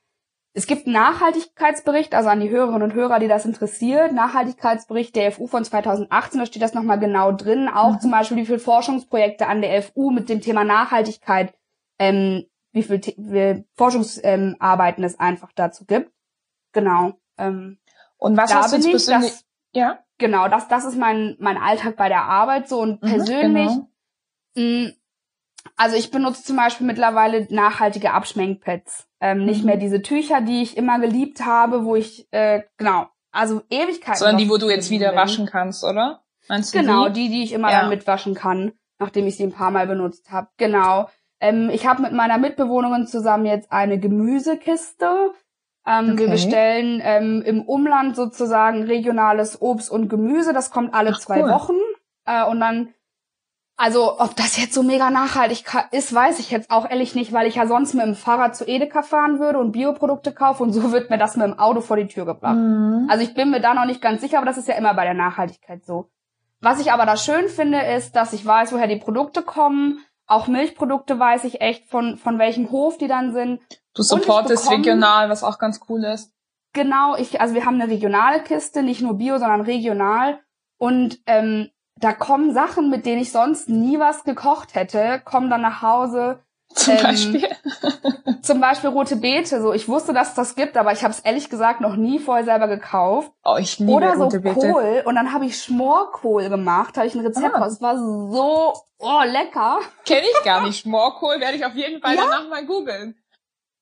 es gibt einen Nachhaltigkeitsbericht, also an die Hörerinnen und Hörer, die das interessiert, Nachhaltigkeitsbericht der FU von 2018, da steht das nochmal genau drin, auch mhm. zum Beispiel wie viele Forschungsprojekte an der FU mit dem Thema Nachhaltigkeit, ähm, wie viel, wie Forschungsarbeiten ähm, es einfach dazu gibt. Genau. Ähm, und was hast du jetzt persönlich? Das, ja. Genau, das, das ist mein, mein Alltag bei der Arbeit so und mhm, persönlich, genau. mh, mm, also ich benutze zum Beispiel mittlerweile nachhaltige Abschmenkpads. Ähm, nicht mhm. mehr diese Tücher, die ich immer geliebt habe, wo ich, äh, genau, also Ewigkeiten. Sondern die, wo du jetzt wieder bin. waschen kannst, oder? Meinst du Genau, die, die, die ich immer ja. dann mitwaschen kann, nachdem ich sie ein paar Mal benutzt habe. Genau. Ähm, ich habe mit meiner Mitbewohnerin zusammen jetzt eine Gemüsekiste. Ähm, okay. Wir bestellen ähm, im Umland sozusagen regionales Obst und Gemüse. Das kommt alle Ach, zwei cool. Wochen. Äh, und dann also, ob das jetzt so mega nachhaltig ist, weiß ich jetzt auch ehrlich nicht, weil ich ja sonst mit dem Fahrrad zu Edeka fahren würde und Bioprodukte kaufe und so wird mir das mit dem Auto vor die Tür gebracht. Mhm. Also ich bin mir da noch nicht ganz sicher, aber das ist ja immer bei der Nachhaltigkeit so. Was ich aber da schön finde, ist, dass ich weiß, woher die Produkte kommen. Auch Milchprodukte weiß ich echt, von, von welchem Hof die dann sind. Du supportest regional, was auch ganz cool ist. Genau, ich, also wir haben eine regionale Kiste, nicht nur Bio, sondern regional. Und ähm, da kommen Sachen, mit denen ich sonst nie was gekocht hätte, kommen dann nach Hause. Zum ähm, Beispiel? zum Beispiel rote Beete. So, ich wusste, dass es das gibt, aber ich habe es ehrlich gesagt noch nie vorher selber gekauft. Oh, ich liebe Oder rote so Beete. Kohl. Und dann habe ich Schmorkohl gemacht. Habe ich ein Rezept ah. Es war so oh, lecker. Kenne ich gar nicht. Schmorkohl werde ich auf jeden Fall ja? danach mal googeln.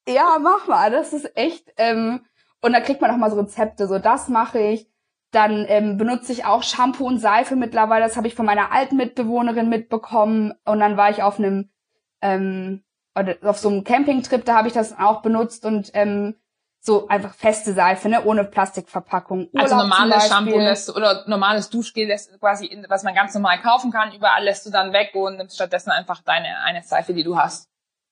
Ja, mach mal. Das ist echt. Ähm, und da kriegt man auch mal so Rezepte. So, das mache ich. Dann ähm, benutze ich auch Shampoo und Seife mittlerweile. Das habe ich von meiner alten Mitbewohnerin mitbekommen. Und dann war ich auf einem ähm, auf so einem Campingtrip, da habe ich das auch benutzt und ähm, so einfach feste Seife, ne, ohne Plastikverpackung. Urlaub also normales Shampoo lässt du, oder normales Duschgel lässt quasi, in, was man ganz normal kaufen kann, überall lässt du dann weg und nimmst stattdessen einfach deine eine Seife, die du hast.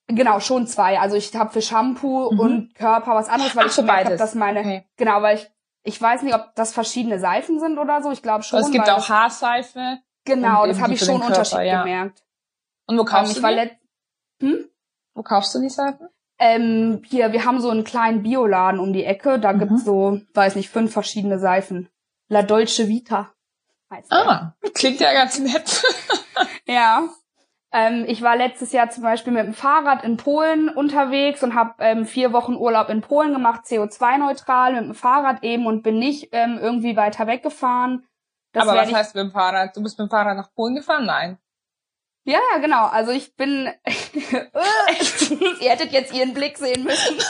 Genau, schon zwei. Also ich habe für Shampoo mhm. und Körper was anderes, weil Ach, ich gemerkt habe, dass meine, okay. genau, weil ich ich weiß nicht, ob das verschiedene Seifen sind oder so. Ich glaube schon. Also es gibt auch Haarseife. Genau, das habe ich schon Unterschied ja. gemerkt. Und wo kaufst um, du die? Hm? Wo kaufst du die Seifen? Ähm, hier, wir haben so einen kleinen Bioladen um die Ecke. Da mhm. gibt's so, weiß nicht, fünf verschiedene Seifen. La Dolce Vita. Heißt ah, der. klingt ja ganz nett. ja. Ähm, ich war letztes Jahr zum Beispiel mit dem Fahrrad in Polen unterwegs und habe ähm, vier Wochen Urlaub in Polen gemacht, CO2-neutral mit dem Fahrrad eben und bin nicht ähm, irgendwie weiter weggefahren. Das Aber was heißt mit dem Fahrrad? Du bist mit dem Fahrrad nach Polen gefahren? Nein. Ja, ja, genau. Also ich bin. Ihr hättet jetzt ihren Blick sehen müssen.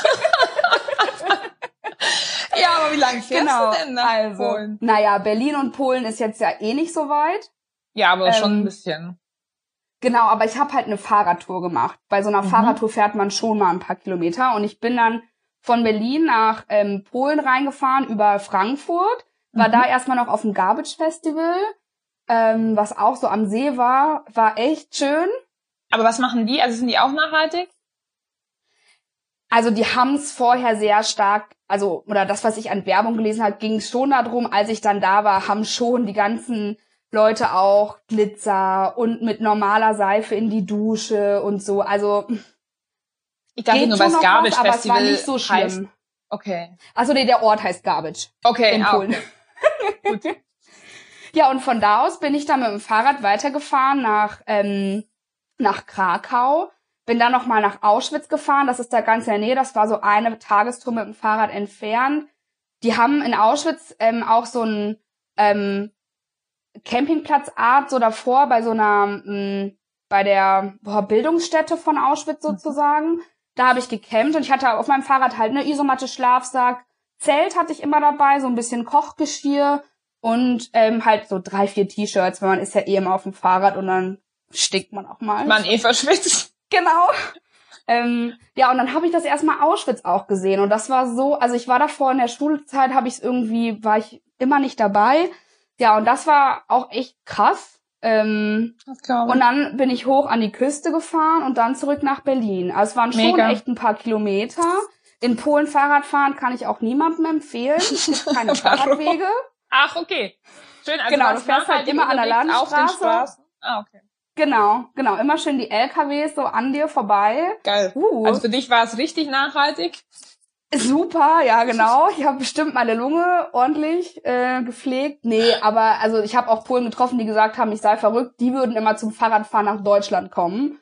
ja, aber wie lange fährst genau. du denn nach also, Polen? Naja, Berlin und Polen ist jetzt ja eh nicht so weit. Ja, aber ähm, schon ein bisschen. Genau, aber ich habe halt eine Fahrradtour gemacht. Bei so einer mhm. Fahrradtour fährt man schon mal ein paar Kilometer und ich bin dann von Berlin nach ähm, Polen reingefahren über Frankfurt, war mhm. da erstmal noch auf dem Garbage Festival, ähm, was auch so am See war, war echt schön. Aber was machen die? Also sind die auch nachhaltig? Also die haben's vorher sehr stark, also oder das, was ich an Werbung gelesen habe, ging schon darum, als ich dann da war, haben schon die ganzen Leute auch Glitzer und mit normaler Seife in die Dusche und so. Also ich dachte nur, weil es Garbage was, Festival aber es war nicht so schlimm. Heißt. Okay. Also nee, der Ort heißt Garbage. Okay, in Polen. Gut. ja, und von da aus bin ich dann mit dem Fahrrad weitergefahren nach ähm, nach Krakau. Bin dann noch mal nach Auschwitz gefahren. Das ist da ganz in der Nähe. Das war so eine Tagestour mit dem Fahrrad entfernt. Die haben in Auschwitz ähm, auch so ein ähm, Campingplatzart so davor bei so einer, mh, mm, bei der boah, Bildungsstätte von Auschwitz mhm. sozusagen. Da habe ich gecampt und ich hatte auf meinem Fahrrad halt eine Isomatte, Schlafsack, Zelt hatte ich immer dabei, so ein bisschen Kochgeschirr und ähm, halt so drei, vier T-Shirts, weil man ist ja eh immer auf dem Fahrrad und dann stinkt man auch mal. Man eh verschwitzt. Genau. Ähm, ja, und dann habe ich das erstmal Auschwitz auch gesehen und das war so, also ich war davor in der Schulzeit, habe ich es irgendwie, war ich immer nicht dabei ja, und das war auch echt krass. Ähm, das glaube ich. Und dann bin ich hoch an die Küste gefahren und dann zurück nach Berlin. Also es waren schon Mega. echt ein paar Kilometer. In Polen Fahrradfahren kann ich auch niemandem empfehlen. Es gibt keine Fahrradwege. Ach, okay. Schön, also genau, du fährst halt immer an der Landstraße. Ah, okay. Genau, genau. Immer schön die LKWs so an dir vorbei. Geil. Uh. Also für dich war es richtig nachhaltig? Super, ja genau. Ich habe bestimmt meine Lunge ordentlich äh, gepflegt. Nee, aber also ich habe auch Polen getroffen, die gesagt haben, ich sei verrückt. Die würden immer zum Fahrradfahren nach Deutschland kommen.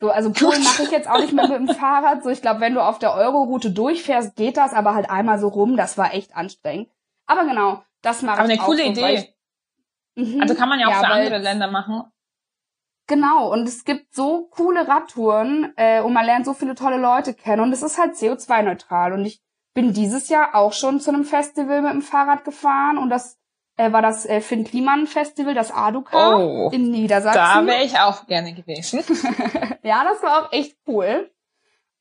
So, also Polen mache ich jetzt auch nicht mehr mit dem Fahrrad. So, ich glaube, wenn du auf der Euro-Route durchfährst, geht das, aber halt einmal so rum. Das war echt anstrengend. Aber genau, das mache ich Aber eine auch coole so, weil Idee. Ich, mhm. Also kann man ja auch Ja, für andere Länder machen. Genau, und es gibt so coole Radtouren äh, und man lernt so viele tolle Leute kennen und es ist halt CO2-neutral. Und ich bin dieses Jahr auch schon zu einem Festival mit dem Fahrrad gefahren und das äh, war das äh, Finn Kliman Festival, das Aduka Oh, in Niedersachsen. da wäre ich auch gerne gewesen. ja, das war auch echt cool.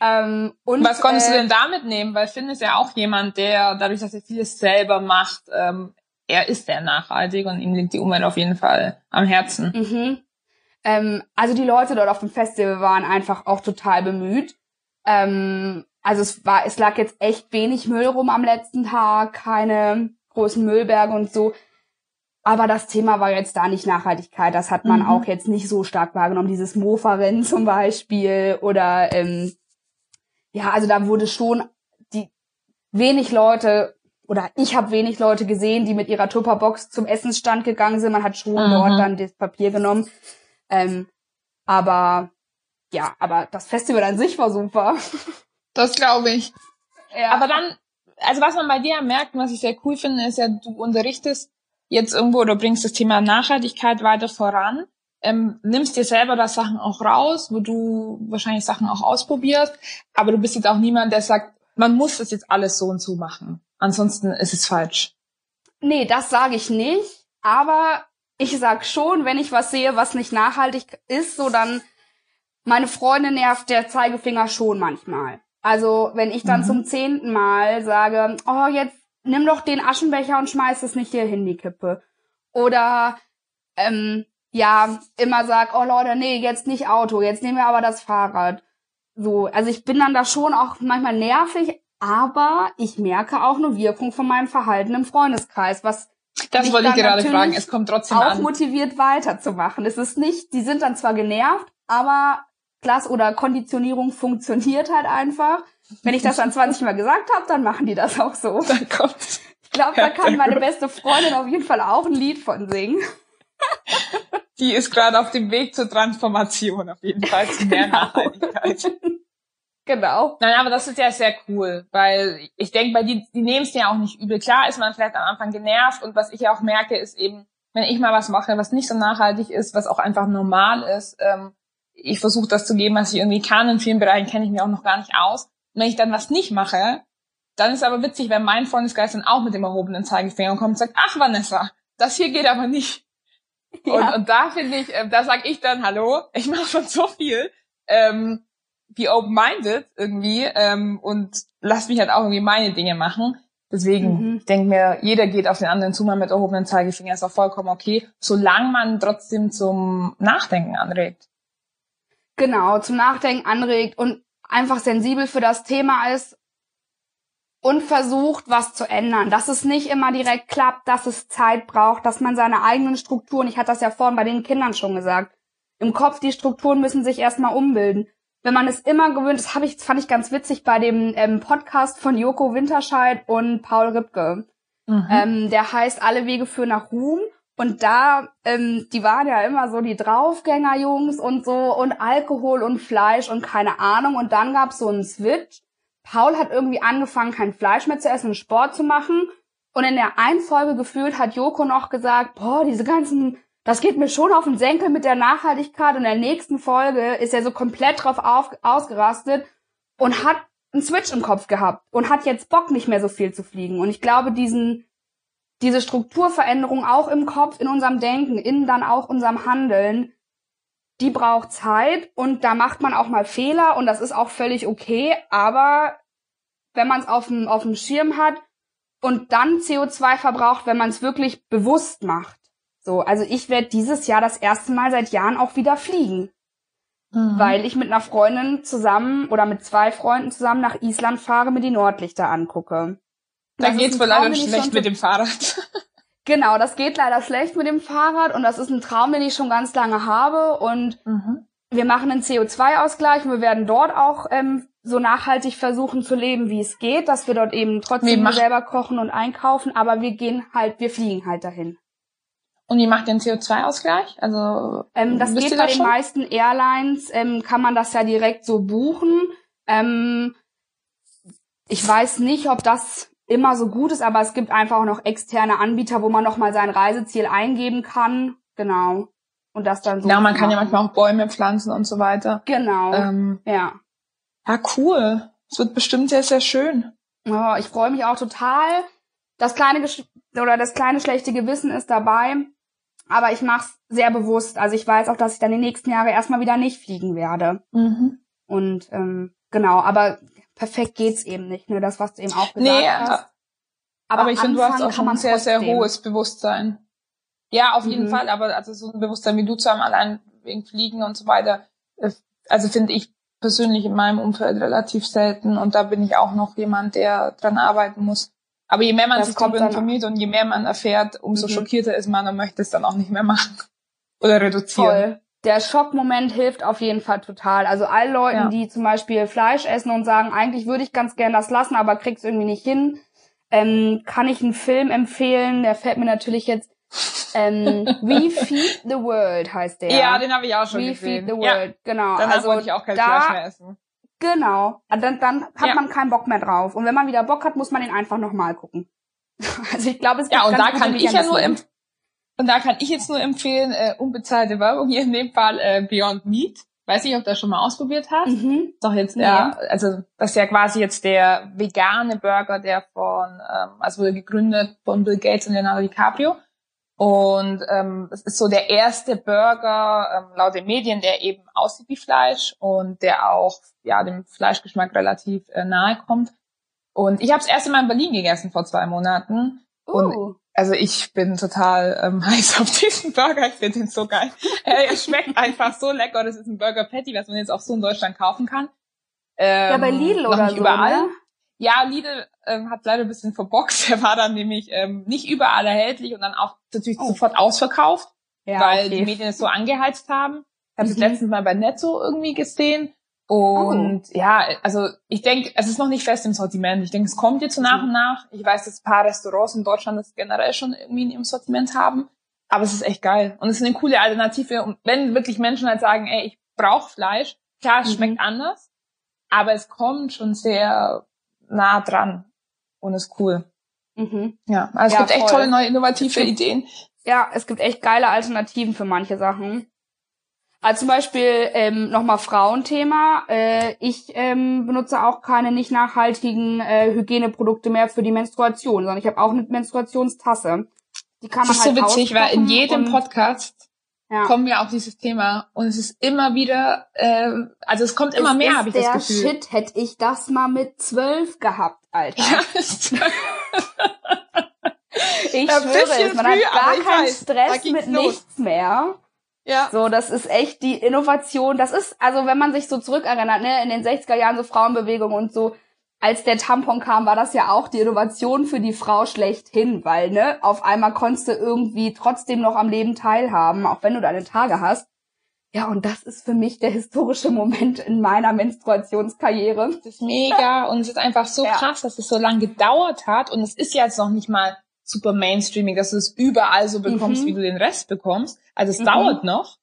Ähm, und, Was konntest äh, du denn da mitnehmen? Weil Finn ist ja auch jemand, der dadurch, dass er vieles selber macht, ähm, er ist sehr nachhaltig und ihm liegt die Umwelt auf jeden Fall am Herzen. Mhm. Ähm, also die Leute dort auf dem Festival waren einfach auch total bemüht. Ähm, also es war, es lag jetzt echt wenig Müll rum am letzten Tag, keine großen Müllberge und so. Aber das Thema war jetzt da nicht Nachhaltigkeit. Das hat man Mhm. auch jetzt nicht so stark wahrgenommen. Dieses Mofa-Rennen zum Beispiel oder ähm, ja, also da wurde schon die wenig Leute oder ich habe wenig Leute gesehen, die mit ihrer Tupperbox zum Essensstand gegangen sind. Man hat schon Mhm. dort dann das Papier genommen. Ähm, aber ja, aber das Festival an sich war super. Das glaube ich. Ja. Aber dann, also was man bei dir merkt und was ich sehr cool finde, ist ja, du unterrichtest jetzt irgendwo oder bringst das Thema Nachhaltigkeit weiter voran, ähm, nimmst dir selber da Sachen auch raus, wo du wahrscheinlich Sachen auch ausprobierst, aber du bist jetzt auch niemand, der sagt, man muss das jetzt alles so und so machen. Ansonsten ist es falsch. Nee, das sage ich nicht. Aber ich sag schon, wenn ich was sehe, was nicht nachhaltig ist, so dann meine Freunde nervt der Zeigefinger schon manchmal. Also wenn ich dann Mhm. zum zehnten Mal sage, oh jetzt nimm doch den Aschenbecher und schmeiß es nicht hier hin die Kippe. Oder ähm, ja immer sag, oh Leute, nee jetzt nicht Auto, jetzt nehmen wir aber das Fahrrad. So, also ich bin dann da schon auch manchmal nervig, aber ich merke auch eine Wirkung von meinem Verhalten im Freundeskreis, was Das wollte ich gerade fragen. Es kommt trotzdem auch an. motiviert weiterzumachen. Es ist nicht, die sind dann zwar genervt, aber Klasse oder Konditionierung funktioniert halt einfach. Wenn ich das dann 20 Mal gesagt habe, dann machen die das auch so. Dann kommt. Ich glaube, da kann meine beste Freundin auf jeden Fall auch ein Lied von singen. Die ist gerade auf dem Weg zur Transformation, auf jeden Fall zu mehr Genau. Nachhaltigkeit. Genau. Nein, aber das ist ja sehr cool, weil ich denke, bei die, die nehmen es ja auch nicht übel. Klar ist man vielleicht am Anfang genervt und was ich ja auch merke, ist eben, wenn ich mal was mache, was nicht so nachhaltig ist, was auch einfach normal ist, ähm, ich versuche das zu geben, was ich irgendwie kann. In vielen Bereichen kenne ich mich auch noch gar nicht aus. Und wenn ich dann was nicht mache, dann ist aber witzig, wenn mein Freundesgeist dann auch mit dem erhobenen Zeigefinger kommt und sagt, ach Vanessa, das hier geht aber nicht. Und, Ja. und da finde ich, äh, da sag ich dann, hallo, ich mache schon so viel. Ähm, be open-minded irgendwie ähm, und lass mich halt auch irgendwie meine Dinge machen. Deswegen Mhm. ich denke mir, jeder geht auf den anderen zu, mal mit erhobenen Zeigefinger ist auch vollkommen okay, solange man trotzdem zum Nachdenken anregt. Genau, zum Nachdenken anregt und einfach sensibel für das Thema ist und versucht, was zu ändern. Dass es nicht immer direkt klappt, dass es Zeit braucht, dass man seine eigenen Strukturen, ich hatte das ja vorhin bei den Kindern schon gesagt, im Kopf, die Strukturen müssen sich erstmal umbilden. Wenn man es immer gewöhnt, das habe ich, das fand ich ganz witzig bei dem ähm, Podcast von Joko Winterscheid und Paul Ripke. Mhm. Ähm, der heißt Alle Wege führen nach Ruhm. Und da, ähm, die waren ja immer so die Draufgänger-Jungs und so und Alkohol und Fleisch und keine Ahnung. Und dann gab's so einen Switch. Paul hat irgendwie angefangen, kein Fleisch mehr zu essen und Sport zu machen. Und in der einen Folge gefühlt hat Joko noch gesagt, boah, diese ganzen, das geht mir schon auf den Senkel mit der Nachhaltigkeit. Und in der nächsten Folge ist er so komplett drauf auf, ausgerastet und hat einen Switch im Kopf gehabt und hat jetzt Bock, nicht mehr so viel zu fliegen. Und ich glaube, diesen, diese Strukturveränderung auch im Kopf, in unserem Denken, in dann auch unserem Handeln, die braucht Zeit und da macht man auch mal Fehler und das ist auch völlig okay, aber wenn man es auf dem, auf dem Schirm hat und dann CO2 verbraucht, wenn man es wirklich bewusst macht. So, also ich werde dieses Jahr das erste Mal seit Jahren auch wieder fliegen Mhm. weil ich mit einer Freundin zusammen oder mit zwei Freunden zusammen nach Island fahre, mir die Nordlichter angucke. da Das geht's wohl leider schlecht mit dem Fahrrad. Genau, das geht leider schlecht mit dem Fahrrad und das ist ein Traum, den ich schon ganz lange habe und Mhm. wir machen einen CO2-Ausgleich und wir werden dort auch ähm, so nachhaltig versuchen zu leben, wie es geht, dass wir dort eben trotzdem selber kochen und einkaufen, aber wir gehen halt, wir fliegen halt dahin. Und wie macht den CO2-Ausgleich? Also Ähm, das geht ihr bei das den meisten Airlines, ähm, kann man das ja direkt so buchen. Ähm, ich weiß nicht, ob das immer so gut ist, aber es gibt einfach auch noch externe Anbieter, wo man nochmal sein Reiseziel eingeben kann. Genau. Und das dann so. Ja, man kann ja manchmal auch Bäume pflanzen und so weiter. Genau. Ähm, ja. ja, cool. Es wird bestimmt sehr, sehr schön. Ja, ich freue mich auch total. Das kleine Gesch oder das kleine schlechte Gewissen ist dabei, aber ich mache es sehr bewusst. Also ich weiß auch, dass ich dann die nächsten Jahre erstmal wieder nicht fliegen werde. Mhm. Und ähm, genau, aber perfekt geht's eben nicht. Nur das, was du eben auch gesagt Nee, hast. aber, ich finde, du hast auch ein sehr, sehr trotzdem. hohes Bewusstsein. Ja, auf jeden Mhm. Fall, aber also so ein Bewusstsein wie du zu haben, allein wegen Fliegen und so weiter, äh, also finde ich persönlich in meinem Umfeld relativ selten und da bin ich auch noch jemand, der dran arbeiten muss. Aber je mehr man Das sich kommt darüber informiert und je mehr man erfährt, umso Mhm. schockierter ist man und möchte es dann auch nicht mehr machen. Oder reduzieren. Voll. Der Schockmoment hilft auf jeden Fall total. Also all Leuten, Ja. die zum Beispiel Fleisch essen und sagen, eigentlich würde ich ganz gern das lassen, aber krieg's irgendwie nicht hin, ähm, kann ich einen Film empfehlen. Der fällt mir natürlich jetzt. Ähm, We Feed the World heißt der. Ja, den habe ich auch schon We gesehen. Feed the ja, World, genau. danach also wollte ich auch kein da, Fleisch mehr essen. Genau. Und Dann, dann hat Ja. man keinen Bock mehr drauf. Und wenn man wieder Bock hat, muss man ihn einfach nochmal gucken. Also ich glaube, es gibt Ja, und da kann ich ja nur empfehlen. Und da kann ich jetzt nur empfehlen, äh, unbezahlte Werbung hier in dem Fall äh, Beyond Meat. Weiß nicht, ob du das schon mal ausprobiert hast. Mhm. Doch jetzt, Nee. ja, also das ist ja quasi jetzt der vegane Burger, der von, ähm, also wurde gegründet von Bill Gates und Leonardo DiCaprio. Und ähm, es ist so der erste Burger ähm, laut den Medien, der eben aussieht wie Fleisch und der auch ja dem Fleischgeschmack relativ äh, nahe kommt. Und ich habe es erst Mal in Berlin gegessen vor zwei Monaten. Und Uh. Also ich bin total ähm, heiß auf diesen Burger. Ich finde den so geil. äh, er schmeckt einfach so lecker. Das ist ein Burger Patty, was man jetzt auch so in Deutschland kaufen kann. Ähm, Ja, bei Lidl oder nicht so, überall. ne? Ja, Lidl ähm, hat leider ein bisschen verbockt. Der war dann nämlich ähm, nicht überall erhältlich und dann auch natürlich Oh. sofort ausverkauft, Ja, weil okay. die Medien es so angeheizt haben. Ich habe es Mhm. letztens mal bei Netto irgendwie gesehen. Und Oh. ja, also ich denke, es ist noch nicht fest im Sortiment. Ich denke, es kommt jetzt so nach und nach. Ich weiß, dass ein paar Restaurants in Deutschland das generell schon irgendwie in ihrem Sortiment haben. Aber es ist echt geil. Und es ist eine coole Alternative. Und wenn wirklich Menschen halt sagen, ey, ich brauche Fleisch, klar, es Mhm. schmeckt anders, aber es kommt schon sehr nah dran und ist cool. Mhm. Ja, also es Ja, gibt echt voll. tolle neue innovative gibt- Ideen. Ja, es gibt echt geile Alternativen für manche Sachen. Also zum Beispiel ähm, nochmal Frauenthema. Äh, ich ähm, benutze auch keine nicht nachhaltigen äh, Hygieneprodukte mehr für die Menstruation, sondern ich habe auch eine Menstruationstasse. Die kann Das man ist so halt witzig, weil in jedem Podcast ja. kommen wir auf dieses Thema und es ist immer wieder, äh, also es kommt immer Es mehr, ist habe ich der das Gefühl. Shit, hätte ich das mal mit zwölf gehabt, Alter. Ja, ist- Ich Ja, schwöre es, man früh, hat gar keinen weiß, Stress mit los. nichts mehr. Ja. So, das ist echt die Innovation. Das ist, also wenn man sich so zurückerinnert, ne, in den 60er Jahren so Frauenbewegung und so, als der Tampon kam, war das ja auch die Innovation für die Frau schlechthin, weil, ne, auf einmal konntest du irgendwie trotzdem noch am Leben teilhaben, auch wenn du deine Tage hast. Ja, und das ist für mich der historische Moment in meiner Menstruationskarriere. Das ist mega und es ist einfach so Ja. krass, dass es so lange gedauert hat und es ist ja jetzt noch nicht mal super mainstreaming, dass du es überall so bekommst, Mhm. wie du den Rest bekommst. Also es Mhm. dauert noch,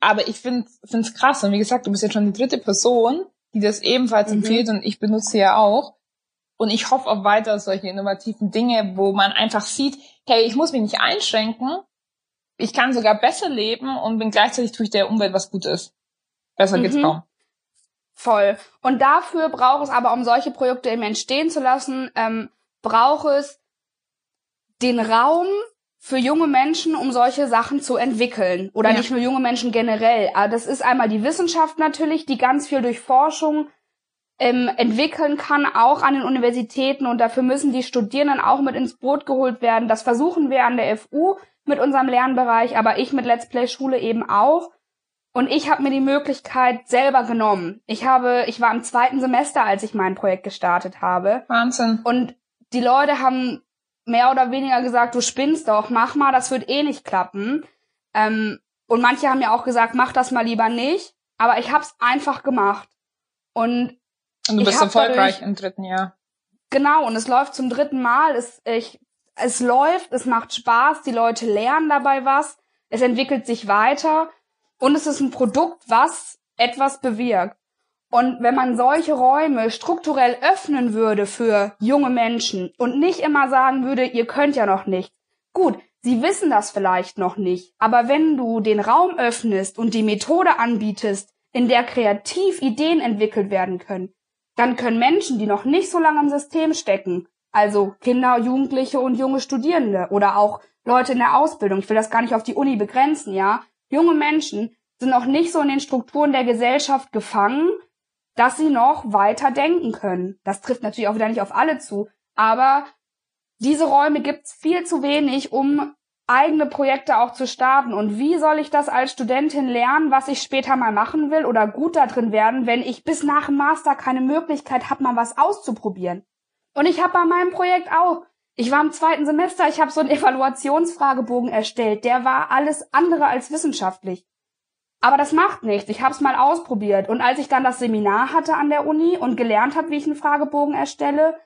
aber ich finde es krass und wie gesagt, du bist jetzt schon die dritte Person, die das ebenfalls Mhm. empfiehlt und ich benutze ja auch. Und ich hoffe auf weiter solche innovativen Dinge, wo man einfach sieht, hey, ich muss mich nicht einschränken, ich kann sogar besser leben und bin gleichzeitig tue ich der Umwelt was Gutes. Besser geht's Mhm. kaum. Voll. Und dafür braucht es aber, um solche Projekte eben entstehen zu lassen, ähm, braucht es den Raum für junge Menschen, um solche Sachen zu entwickeln. Oder Ja. nicht nur junge Menschen generell. Aber das ist einmal die Wissenschaft natürlich, die ganz viel durch Forschung ähm, entwickeln kann, auch an den Universitäten. Und dafür müssen die Studierenden auch mit ins Boot geholt werden. Das versuchen wir an der FU mit unserem Lernbereich, aber ich mit Let's Play Schule eben auch. Und ich habe mir die Möglichkeit selber genommen. Ich habe, ich war im zweiten Semester, als ich mein Projekt gestartet habe. Wahnsinn. Und die Leute haben mehr oder weniger gesagt, du spinnst doch, mach mal, das wird eh nicht klappen. Ähm, und manche haben ja auch gesagt, mach das mal lieber nicht. Aber ich habe es einfach gemacht. Und Und du bist erfolgreich dadurch, im dritten Jahr. Genau, und es läuft zum dritten Mal. Es, ich, es läuft, es macht Spaß, die Leute lernen dabei was, es entwickelt sich weiter und es ist ein Produkt, was etwas bewirkt. Und wenn man solche Räume strukturell öffnen würde für junge Menschen und nicht immer sagen würde, ihr könnt ja noch nicht. Gut, sie wissen das vielleicht noch nicht, aber wenn du den Raum öffnest und die Methode anbietest, in der kreativ Ideen entwickelt werden können, dann können Menschen, die noch nicht so lange im System stecken, also Kinder, Jugendliche und junge Studierende oder auch Leute in der Ausbildung, ich will das gar nicht auf die Uni begrenzen, ja, junge Menschen sind noch nicht so in den Strukturen der Gesellschaft gefangen dass sie noch weiter denken können. Das trifft natürlich auch wieder nicht auf alle zu, aber diese Räume gibt's viel zu wenig, um eigene Projekte auch zu starten. Und wie soll ich das als Studentin lernen, was ich später mal machen will oder gut da drin werden, wenn ich bis nach dem Master keine Möglichkeit habe, mal was auszuprobieren? Und ich habe bei meinem Projekt auch. Ich war im zweiten Semester, ich habe so einen Evaluationsfragebogen erstellt. Der war alles andere als wissenschaftlich. Aber das macht nichts. Ich habe es mal ausprobiert. Und als ich dann das Seminar hatte an der Uni und gelernt habe, wie ich einen Fragebogen erstelle,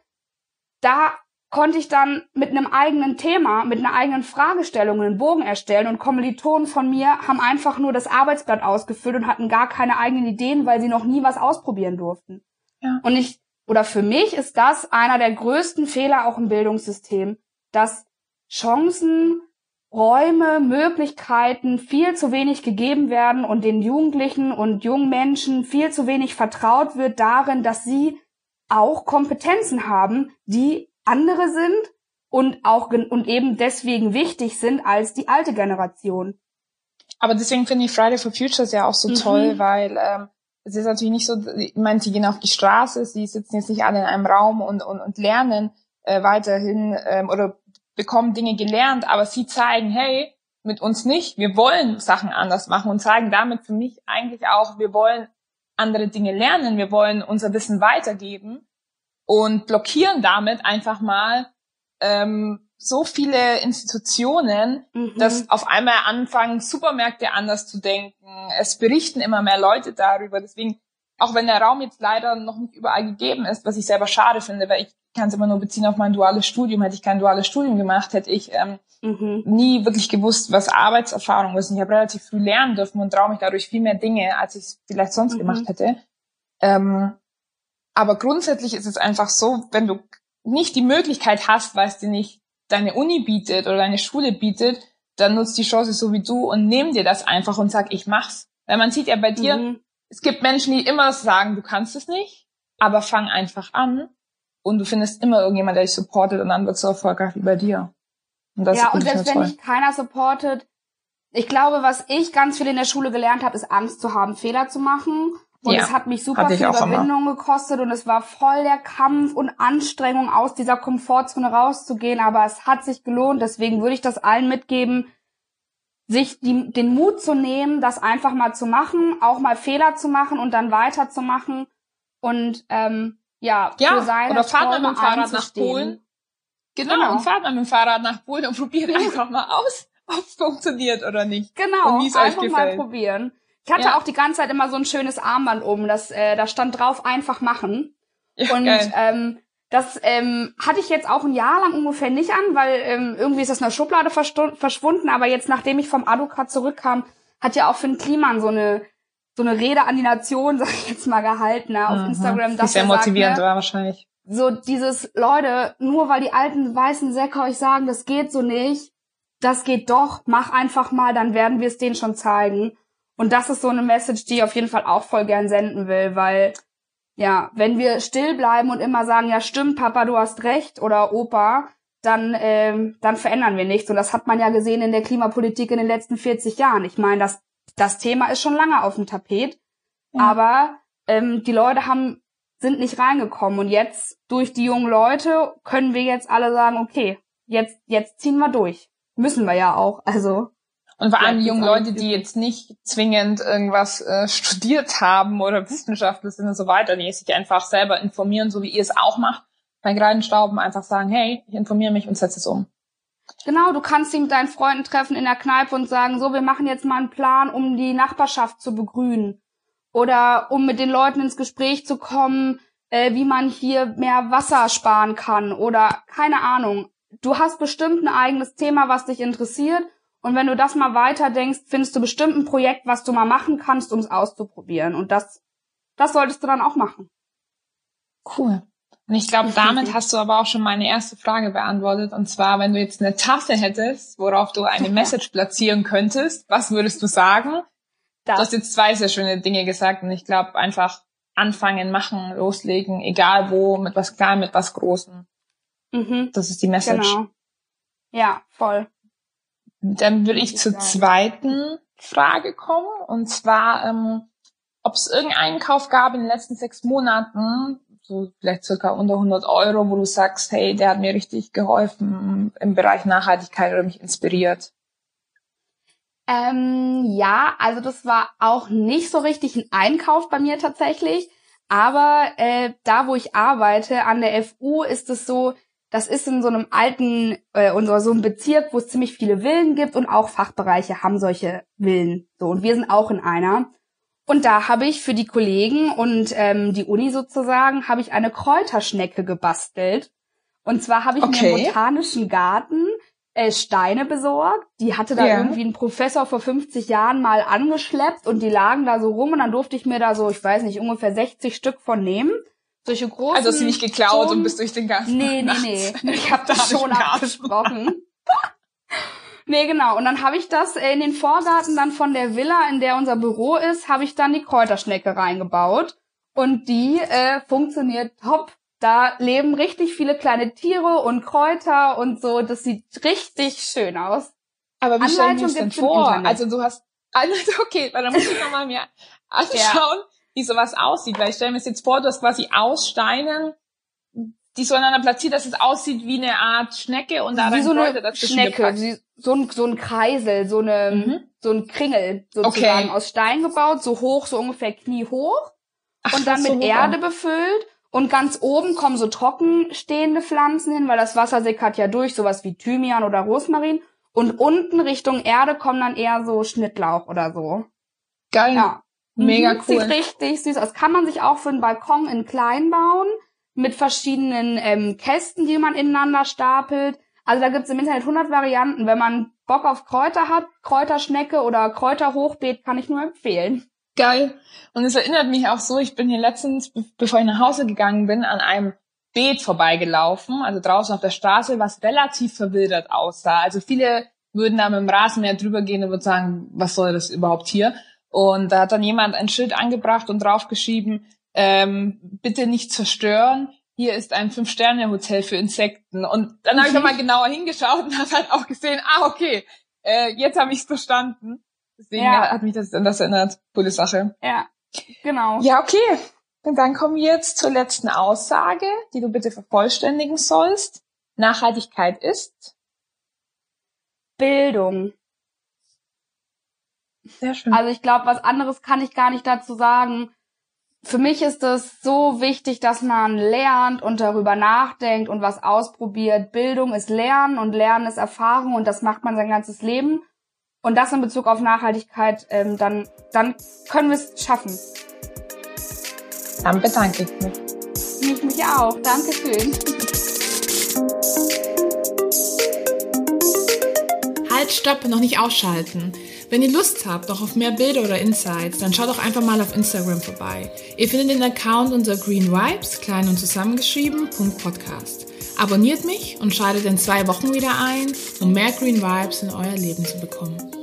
da konnte ich dann mit einem eigenen Thema, mit einer eigenen Fragestellung einen Bogen erstellen und Kommilitonen von mir haben einfach nur das Arbeitsblatt ausgefüllt und hatten gar keine eigenen Ideen, weil sie noch nie was ausprobieren durften. Ja. Und ich, oder für mich ist das einer der größten Fehler auch im Bildungssystem, dass Chancen Räume, Möglichkeiten viel zu wenig gegeben werden und den Jugendlichen und jungen Menschen viel zu wenig vertraut wird darin, dass sie auch Kompetenzen haben, die andere sind und auch und eben deswegen wichtig sind als die alte Generation. Aber deswegen finde ich Friday for Futures ja auch so mhm. toll, weil ähm, es ist natürlich nicht so, ich meine, sie gehen auf die Straße, sie sitzen jetzt nicht alle in einem Raum und, und, und lernen äh, weiterhin ähm, oder bekommen Dinge gelernt, aber sie zeigen, hey, mit uns nicht, wir wollen Sachen anders machen und zeigen damit für mich eigentlich auch, wir wollen andere Dinge lernen, wir wollen unser Wissen weitergeben und blockieren damit einfach mal ähm, so viele Institutionen, mhm. dass auf einmal anfangen, Supermärkte anders zu denken. Es berichten immer mehr Leute darüber. Deswegen, auch wenn der Raum jetzt leider noch nicht überall gegeben ist, was ich selber schade finde, weil ich kann es immer nur beziehen auf mein duales Studium. Hätte ich kein duales Studium gemacht, hätte ich ähm, mhm. nie wirklich gewusst, was Arbeitserfahrung ist. Und ich habe relativ früh lernen dürfen und traue mich dadurch viel mehr Dinge, als ich es vielleicht sonst mhm. gemacht hätte. Ähm, aber grundsätzlich ist es einfach so, wenn du nicht die Möglichkeit hast, weil es dir nicht deine Uni bietet oder deine Schule bietet, dann nutzt die Chance so wie du und nimm dir das einfach und sag, ich mach's. Weil man sieht ja bei dir, mhm. Es gibt Menschen, die immer sagen, du kannst es nicht, aber fang einfach an und du findest immer irgendjemand, der dich supportet und dann wird es so erfolgreich wie bei dir. Und das ja, und selbst wenn dich keiner supportet, ich glaube, was ich ganz viel in der Schule gelernt habe, ist Angst zu haben, Fehler zu machen. Und ja, es hat mich super viel Überwindung immer. gekostet und es war voll der Kampf und Anstrengung, aus dieser Komfortzone rauszugehen. Aber es hat sich gelohnt. Deswegen würde ich das allen mitgeben, sich die, den Mut zu nehmen, das einfach mal zu machen, auch mal Fehler zu machen und dann weiterzumachen. Und ähm, ja, ja für seine oder fahrt mal mit dem Fahrrad nach Polen. Genau, genau, und fahrt mal mit dem Fahrrad nach Polen und probiert einfach mal aus, ob es funktioniert oder nicht. Genau, und einfach mal probieren. Ich hatte ja. auch die ganze Zeit immer so ein schönes Armband oben, das äh, da stand drauf einfach machen. Ja, und geil. ähm, das ähm, hatte ich jetzt auch ein Jahr lang ungefähr nicht an, weil ähm, irgendwie ist das in der Schublade verschwunden. Aber jetzt, nachdem ich vom Adukat zurückkam, hat ja auch Finn Kliman so eine so eine Rede an die Nation, sag ich jetzt mal, gehalten ne, auf mhm. Instagram. Das sehr motivierend war wahrscheinlich. So dieses, Leute, nur weil die alten weißen Säcke euch sagen, das geht so nicht, das geht doch, mach einfach mal, dann werden wir es denen schon zeigen. Und das ist so eine Message, die ich auf jeden Fall auch voll gern senden will, weil ja, wenn wir still bleiben und immer sagen, ja stimmt, Papa, du hast recht oder Opa, dann, ähm, dann verändern wir nichts. Und das hat man ja gesehen in der Klimapolitik in den letzten 40 Jahren. Ich meine, das das Thema ist schon lange auf dem Tapet, ja. aber ähm, die Leute haben sind nicht reingekommen und jetzt durch die jungen Leute können wir jetzt alle sagen, okay, jetzt jetzt ziehen wir durch. Müssen wir ja auch, also und vor allem die jungen Leute, die jetzt nicht zwingend irgendwas äh, studiert haben oder Wissenschaftler sind und so weiter, die sich einfach selber informieren, so wie ihr es auch macht, bei Stauben einfach sagen, hey, ich informiere mich und setze es um. Genau, du kannst dich mit deinen Freunden treffen in der Kneipe und sagen, so, wir machen jetzt mal einen Plan, um die Nachbarschaft zu begrünen. Oder um mit den Leuten ins Gespräch zu kommen, äh, wie man hier mehr Wasser sparen kann oder keine Ahnung. Du hast bestimmt ein eigenes Thema, was dich interessiert. Und wenn du das mal weiter denkst, findest du bestimmt ein Projekt, was du mal machen kannst, um es auszuprobieren. Und das, das solltest du dann auch machen. Cool. Und ich glaube, damit hast du aber auch schon meine erste Frage beantwortet. Und zwar, wenn du jetzt eine Tasse hättest, worauf du eine Message platzieren könntest, was würdest du sagen? Das. Du hast jetzt zwei sehr schöne Dinge gesagt und ich glaube einfach anfangen, machen, loslegen, egal wo, mit was klein, mit was großen. Mhm. Das ist die Message. Genau. Ja, voll. Dann würde ich zur zweiten Frage kommen und zwar, ähm, ob es irgendeinen Kauf gab in den letzten sechs Monaten, so vielleicht circa unter 100 Euro, wo du sagst, hey, der hat mir richtig geholfen im Bereich Nachhaltigkeit oder mich inspiriert? Ähm, ja, also das war auch nicht so richtig ein Einkauf bei mir tatsächlich. Aber äh, da, wo ich arbeite, an der FU, ist es so, das ist in so einem alten, äh, so einem Bezirk, wo es ziemlich viele Villen gibt und auch Fachbereiche haben solche Villen. So, und wir sind auch in einer. Und da habe ich für die Kollegen und ähm, die Uni sozusagen, habe ich eine Kräuterschnecke gebastelt. Und zwar habe ich okay. mir im botanischen Garten äh, Steine besorgt. Die hatte da ja. irgendwie ein Professor vor 50 Jahren mal angeschleppt und die lagen da so rum und dann durfte ich mir da so, ich weiß nicht, ungefähr 60 Stück von nehmen. Solche großen. Also hast du nicht geklaut und bist durch den Garten. Nee, nee, nee. Ich habe das schon abgesprochen. Nee, genau. Und dann habe ich das äh, in den Vorgarten dann von der Villa, in der unser Büro ist, habe ich dann die Kräuterschnecke reingebaut. Und die äh, funktioniert top. Da leben richtig viele kleine Tiere und Kräuter und so. Das sieht richtig schön aus. Aber wie stelle ich mir das denn vor? Also du hast, also okay, dann muss ich nochmal mir anschauen, ja. Wie sowas aussieht. Weil ich stelle mir jetzt vor, du hast quasi aus Steinen die so aneinander platziert, dass es aussieht wie eine Art Schnecke und da wie so eine Schnecke, so ein, so ein Kreisel, so eine, mhm. so ein Kringel sozusagen okay. aus Stein gebaut, so hoch, so ungefähr kniehoch Ach, und dann mit so Erde befüllt und ganz oben kommen so trocken stehende Pflanzen hin, weil das Wasser sickert ja durch, sowas wie Thymian oder Rosmarin und unten Richtung Erde kommen dann eher so Schnittlauch oder so. Geil. Ja. Mega mhm, cool. Sieht richtig süß aus. Kann man sich auch für einen Balkon in klein bauen mit verschiedenen ähm, Kästen, die man ineinander stapelt. Also da gibt's im Internet 100 Varianten. Wenn man Bock auf Kräuter hat, Kräuterschnecke oder Kräuterhochbeet, kann ich nur empfehlen. Geil. Und es erinnert mich auch so, ich bin hier letztens, bevor ich nach Hause gegangen bin, an einem Beet vorbeigelaufen, also draußen auf der Straße, was relativ verwildert aussah. Also viele würden da mit dem Rasenmäher drüber gehen und würden sagen, was soll das überhaupt hier? Und da hat dann jemand ein Schild angebracht und draufgeschrieben, ähm, bitte nicht zerstören. Hier ist ein Fünf-Sterne-Hotel für Insekten. Und dann habe ich nochmal genauer hingeschaut und habe halt auch gesehen, ah, okay, äh, jetzt habe ich es verstanden. Deswegen ja. hat mich das an das erinnert. Coole Sache. Ja, genau. Ja, okay. Und dann kommen wir jetzt zur letzten Aussage, die du bitte vervollständigen sollst. Nachhaltigkeit ist Bildung. Sehr schön. Also ich glaube, was anderes kann ich gar nicht dazu sagen für mich ist es so wichtig, dass man lernt und darüber nachdenkt und was ausprobiert. Bildung ist Lernen und Lernen ist Erfahrung und das macht man sein ganzes Leben. Und das in Bezug auf Nachhaltigkeit, ähm, dann, dann können wir es schaffen. Dann bedanke ich mich. Ich mich auch. Dankeschön. Halt, stopp, noch nicht ausschalten. Wenn ihr Lust habt, auch auf mehr Bilder oder Insights, dann schaut doch einfach mal auf Instagram vorbei. Ihr findet den Account unter Green Vibes, klein und zusammengeschrieben, Podcast. Abonniert mich und schaltet in zwei Wochen wieder ein, um mehr Green Vibes in euer Leben zu bekommen.